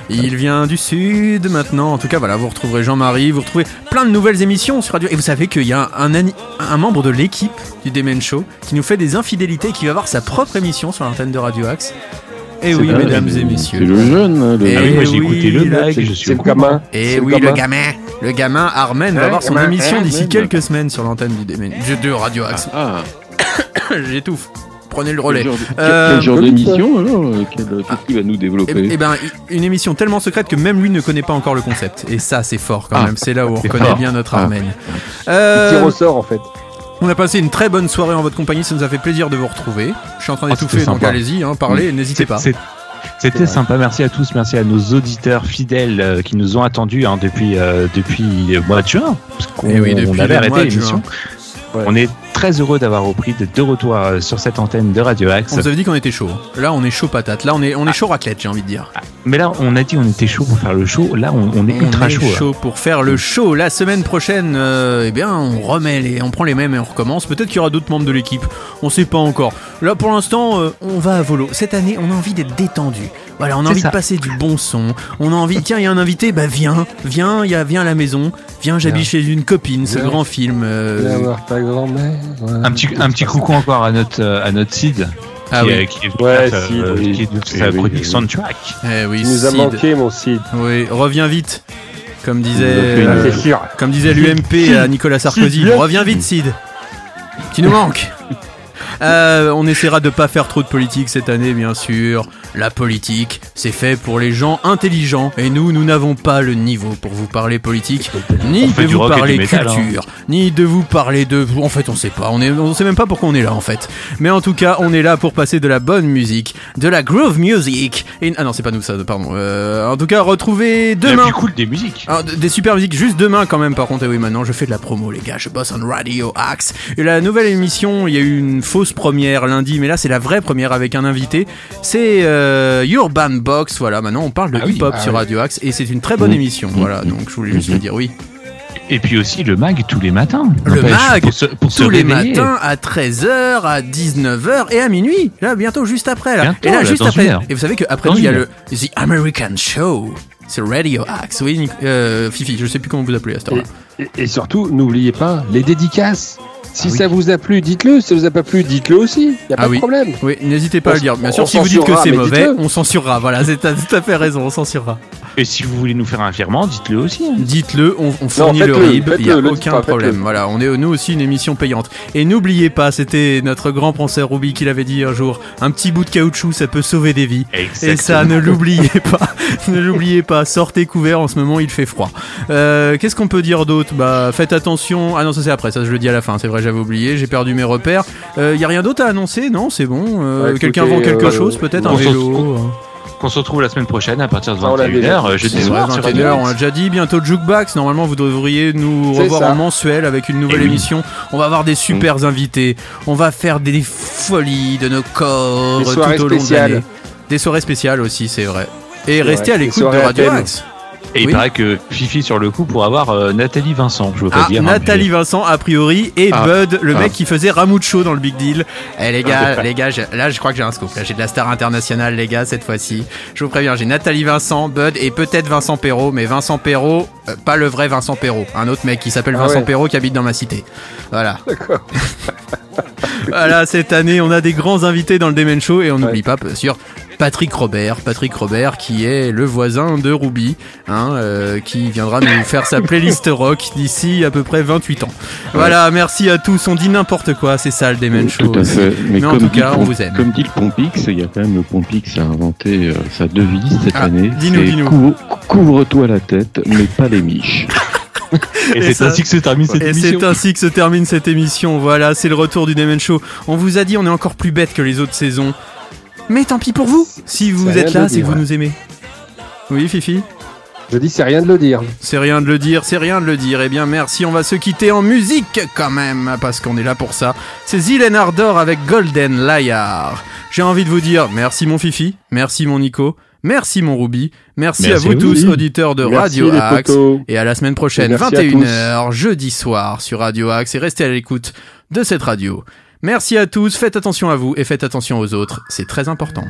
Il vient du sud maintenant. En tout cas, voilà, vous retrouverez Jean-Marie, vous retrouvez plein de nouvelles émissions sur Radio. Et vous savez qu'il y a un membre de l'équipe du Demen Show qui nous fait des infidélités et qui va avoir sa propre émission sur l'antenne de Radio Axe. Et oui, Ah, mesdames et messieurs. C'est le jeune. hein, le- Et Ah oui, moi, j'ai écouté le c'est- je suis au gamin. Et C'est oui, le gamin. Le gamin Armen va avoir son émission d'ici quelques semaines sur l'antenne du de Radio Axe. Ah, (coughs) J'étouffe. Prenez le relais. quel genre, Euh, quel genre d'émission alors euh, quel- Qu'est-ce qu'il va nous Et, développer et ben, une émission tellement secrète que même lui ne connaît pas encore le concept. Et ça, c'est fort quand Ah, même. C'est là où on reconnaît bien notre Ah. Armen. Petit Euh, ressort en fait. On a passé une très bonne soirée en votre compagnie. Ça nous a fait plaisir de vous retrouver. Je suis en train Ah, d'étouffer, donc allez-y, hein, parlez, n'hésitez pas. C'était sympa, merci à tous, merci à nos auditeurs fidèles euh, qui nous ont attendus hein, depuis, euh, depuis le mois de juin, parce qu'on Eh oui, avait arrêté l'émission. Ouais. On est très heureux d'avoir repris de, de retour euh, sur cette antenne de Radio Axe. On vous avait dit qu'on était chaud. Là, on est chaud patate. Là, on est, on est chaud raclette, j'ai envie de dire. Mais là, on a dit on était chaud pour faire le show. Là, on, on est ultra on est chaud. là. chaud pour faire le show. La semaine prochaine, euh, eh bien, on remet les, on prend les mêmes et on recommence. Peut-être qu'il y aura d'autres membres de l'équipe. On sait pas encore. Là, pour l'instant, euh, on va à volo. Cette année, on a envie d'être détendu. Voilà, on a envie ça. de passer du bon son. On a envie. Tiens, il y a un invité. Bah viens, viens. Il y a, viens à la maison. Viens, j'habite chez une copine. Ce Viens. grand film. euh, Viens voir ta grand-mère. ouais. Un petit, un petit coucou encore à notre, euh, à notre Sid. Ah qui, oui. euh, qui est Ouais, faire, Sid, euh, oui. qui est de Eh sa oui, chronique oui. soundtrack. Eh oui, Il nous a manqué, mon Sid. Oui, reviens vite. Comme disait, euh, sûr. comme disait l'UMP à Nicolas Sarkozy. Reviens vite, Sid. Tu nous manques. (laughs) Euh, on essaiera de pas faire trop de politique cette année, bien sûr. La politique, c'est fait pour les gens intelligents. Et nous, nous n'avons pas le niveau pour vous parler politique, ni de du vous parler du hein. culture, ni de vous parler de. En fait, on sait pas. On, est... on sait même pas pourquoi on est là, en fait. Mais en tout cas, on est là pour passer de la bonne musique, de la groove music. Et... Ah non, c'est pas nous ça, pardon. Euh, en tout cas, retrouvez demain. plus cool des musiques. Ah, des super musiques juste demain quand même par contre et oui maintenant je fais de la promo les gars je bosse en Radio Axe et la nouvelle émission il y a eu une fausse première lundi mais là c'est la vraie première avec un invité c'est euh, Urban Box voilà maintenant on parle de Ah oui, hip hop ah sur. Radio Axe et c'est une très bonne Mmh. émission voilà donc je voulais juste le dire oui. Et puis aussi le mag tous les matins. le mag pour se, pour se tous les matins à 13h à 19h et à minuit là bientôt juste après là. Bientôt, et là, là, juste après. et vous savez qu'après il y a le The American Show c'est Radio Axe. Oui euh, Fifi je sais plus comment vous appelez à cette heure-là Et, et surtout, n'oubliez pas les dédicaces. Si Ah oui. ça vous a plu, dites-le. Si ça vous a pas plu, dites-le aussi. Y a pas Ah de oui. problème. Oui, n'hésitez pas à le dire. Bien sûr, si vous dites que c'est mauvais, on censurera. Voilà, c'est tout à fait raison, on censurera. Et si vous voulez nous faire un virement, dites-le aussi. hein. Dites-le, on, on fournit le RIB, il n'y a le aucun pas, problème. Voilà, on est nous aussi une émission payante. Et n'oubliez pas, c'était notre grand penseur Ruby qui l'avait dit un jour, un petit bout de caoutchouc, ça peut sauver des vies. Et ça, ne l'oubliez (laughs) pas. ne l'oubliez pas. Sortez couvert. En ce moment, il fait froid. Euh, Qu'est-ce qu'on peut dire d'autre? Bah, faites attention. Ah non, ça c'est après. Ça, je le dis à la fin. C'est vrai, j'avais oublié. J'ai perdu mes repères. Il y a rien d'autre à annoncer? Non, c'est bon. Euh, Quelqu'un vend quelque euh, chose Peut-être un vélo. Euh. Qu'on se retrouve la semaine prochaine à partir de Ça, on l'a déjà 21h. dit. Jeudi C'est vrai, soir sur 21 Radio on l'a déjà dit, bientôt Jukebox. Normalement, vous devriez nous revoir ça. en mensuel avec une nouvelle Eh oui. émission. On va avoir des super invités. On va faire des folies de nos corps Des tout au long spéciales. de l'année. Des soirées spéciales aussi, c'est vrai. Et restez vrai. à l'écoute de Radio. Axe. Et il paraît que Fifi sur le coup pour avoir euh, Nathalie Vincent. Je veux pas Ah, dire. hein, Nathalie Vincent, a priori, et Ah. Bud, le Ah. mec qui faisait Ramucho dans le Big Deal. Eh les gars, les gars, là je crois que j'ai un scoop. Là j'ai de la star internationale, les gars, cette fois-ci. Je vous préviens, j'ai Nathalie Vincent, Bud et peut-être Vincent Perrault, mais Vincent Perrault, euh, pas le vrai Vincent Perrault, un autre mec qui s'appelle Ah Vincent ouais. Perrault qui habite dans ma cité. Voilà. D'accord. (laughs) Voilà, cette année, on a des grands invités dans le Demen Show et on n'oublie pas, bien sûr, Patrick Robert. Patrick Robert qui est le voisin de Ruby, hein, euh, qui viendra nous faire sa playlist rock d'ici à peu près 28 ans. Voilà, merci à tous. On dit n'importe quoi, c'est ça le Demen Show. Tout à fait. Mais, en comme tout dit cas, le on vous aime. Comme dit le Pompix, il y a quand même le Pompix a inventé euh, sa devise cette Ah, année. dis-nous, dis-nous. couvre- Couvre-toi la tête, mais pas les miches. Et, c'est ainsi que se termine cette Et émission. c'est ainsi que se termine cette émission. Voilà, c'est le retour du Demen Show. On vous a dit, on est encore plus bête que les autres saisons. Mais tant pis pour vous. Si vous êtes là, c'est que vous ouais. nous aimez. Oui, Fifi Je dis, c'est rien de le dire. C'est rien de le dire, c'est rien de le dire. Eh bien, merci. On va se quitter en musique quand même, parce qu'on est là pour ça. C'est Zilen Ardor avec Golden Liar. J'ai envie de vous dire merci mon Fifi, merci mon Nico, merci mon Ruby, merci, Merci à vous tous, auditeurs de Merci, Radio Axe. Et à la semaine prochaine, Et merci à 21h, jeudi soir, sur Radio Axe. Et restez à l'écoute de cette radio. Merci à tous, faites attention à vous et faites attention aux autres, c'est très important.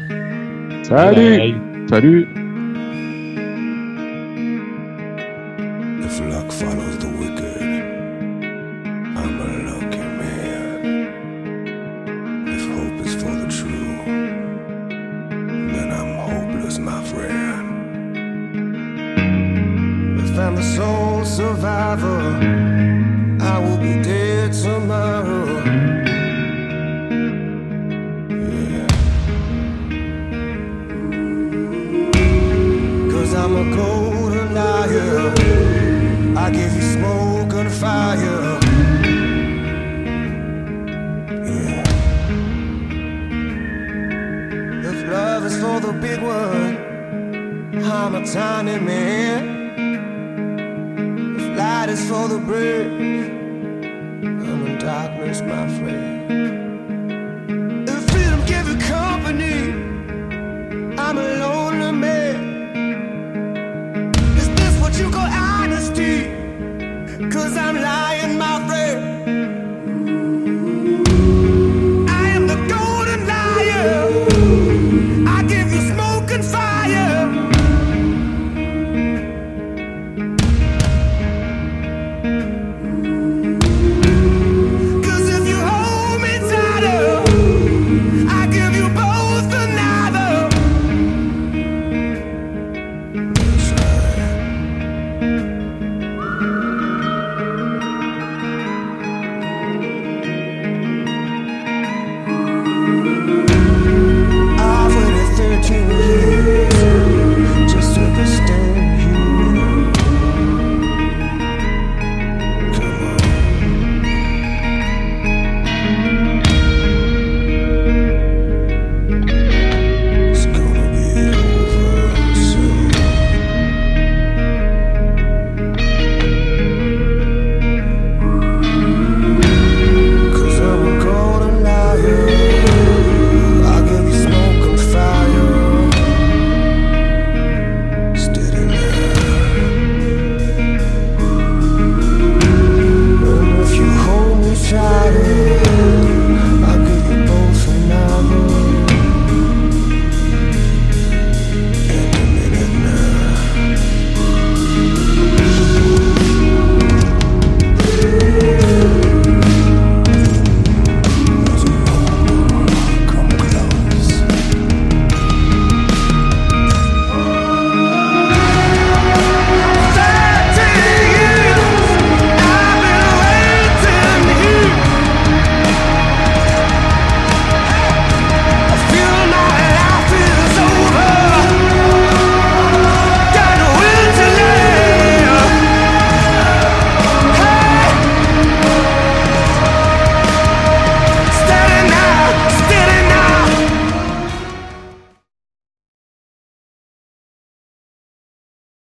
Salut Salut I will be dead tomorrow. Yeah. Cause I'm a golden liar. I give you smoke and fire. Yeah. If love is for the big one, I'm a tiny man light is for the brave. I'm in darkness, my friend. If freedom gave you company, I'm a lonely man. Is this what you call honesty? Cause I'm lying.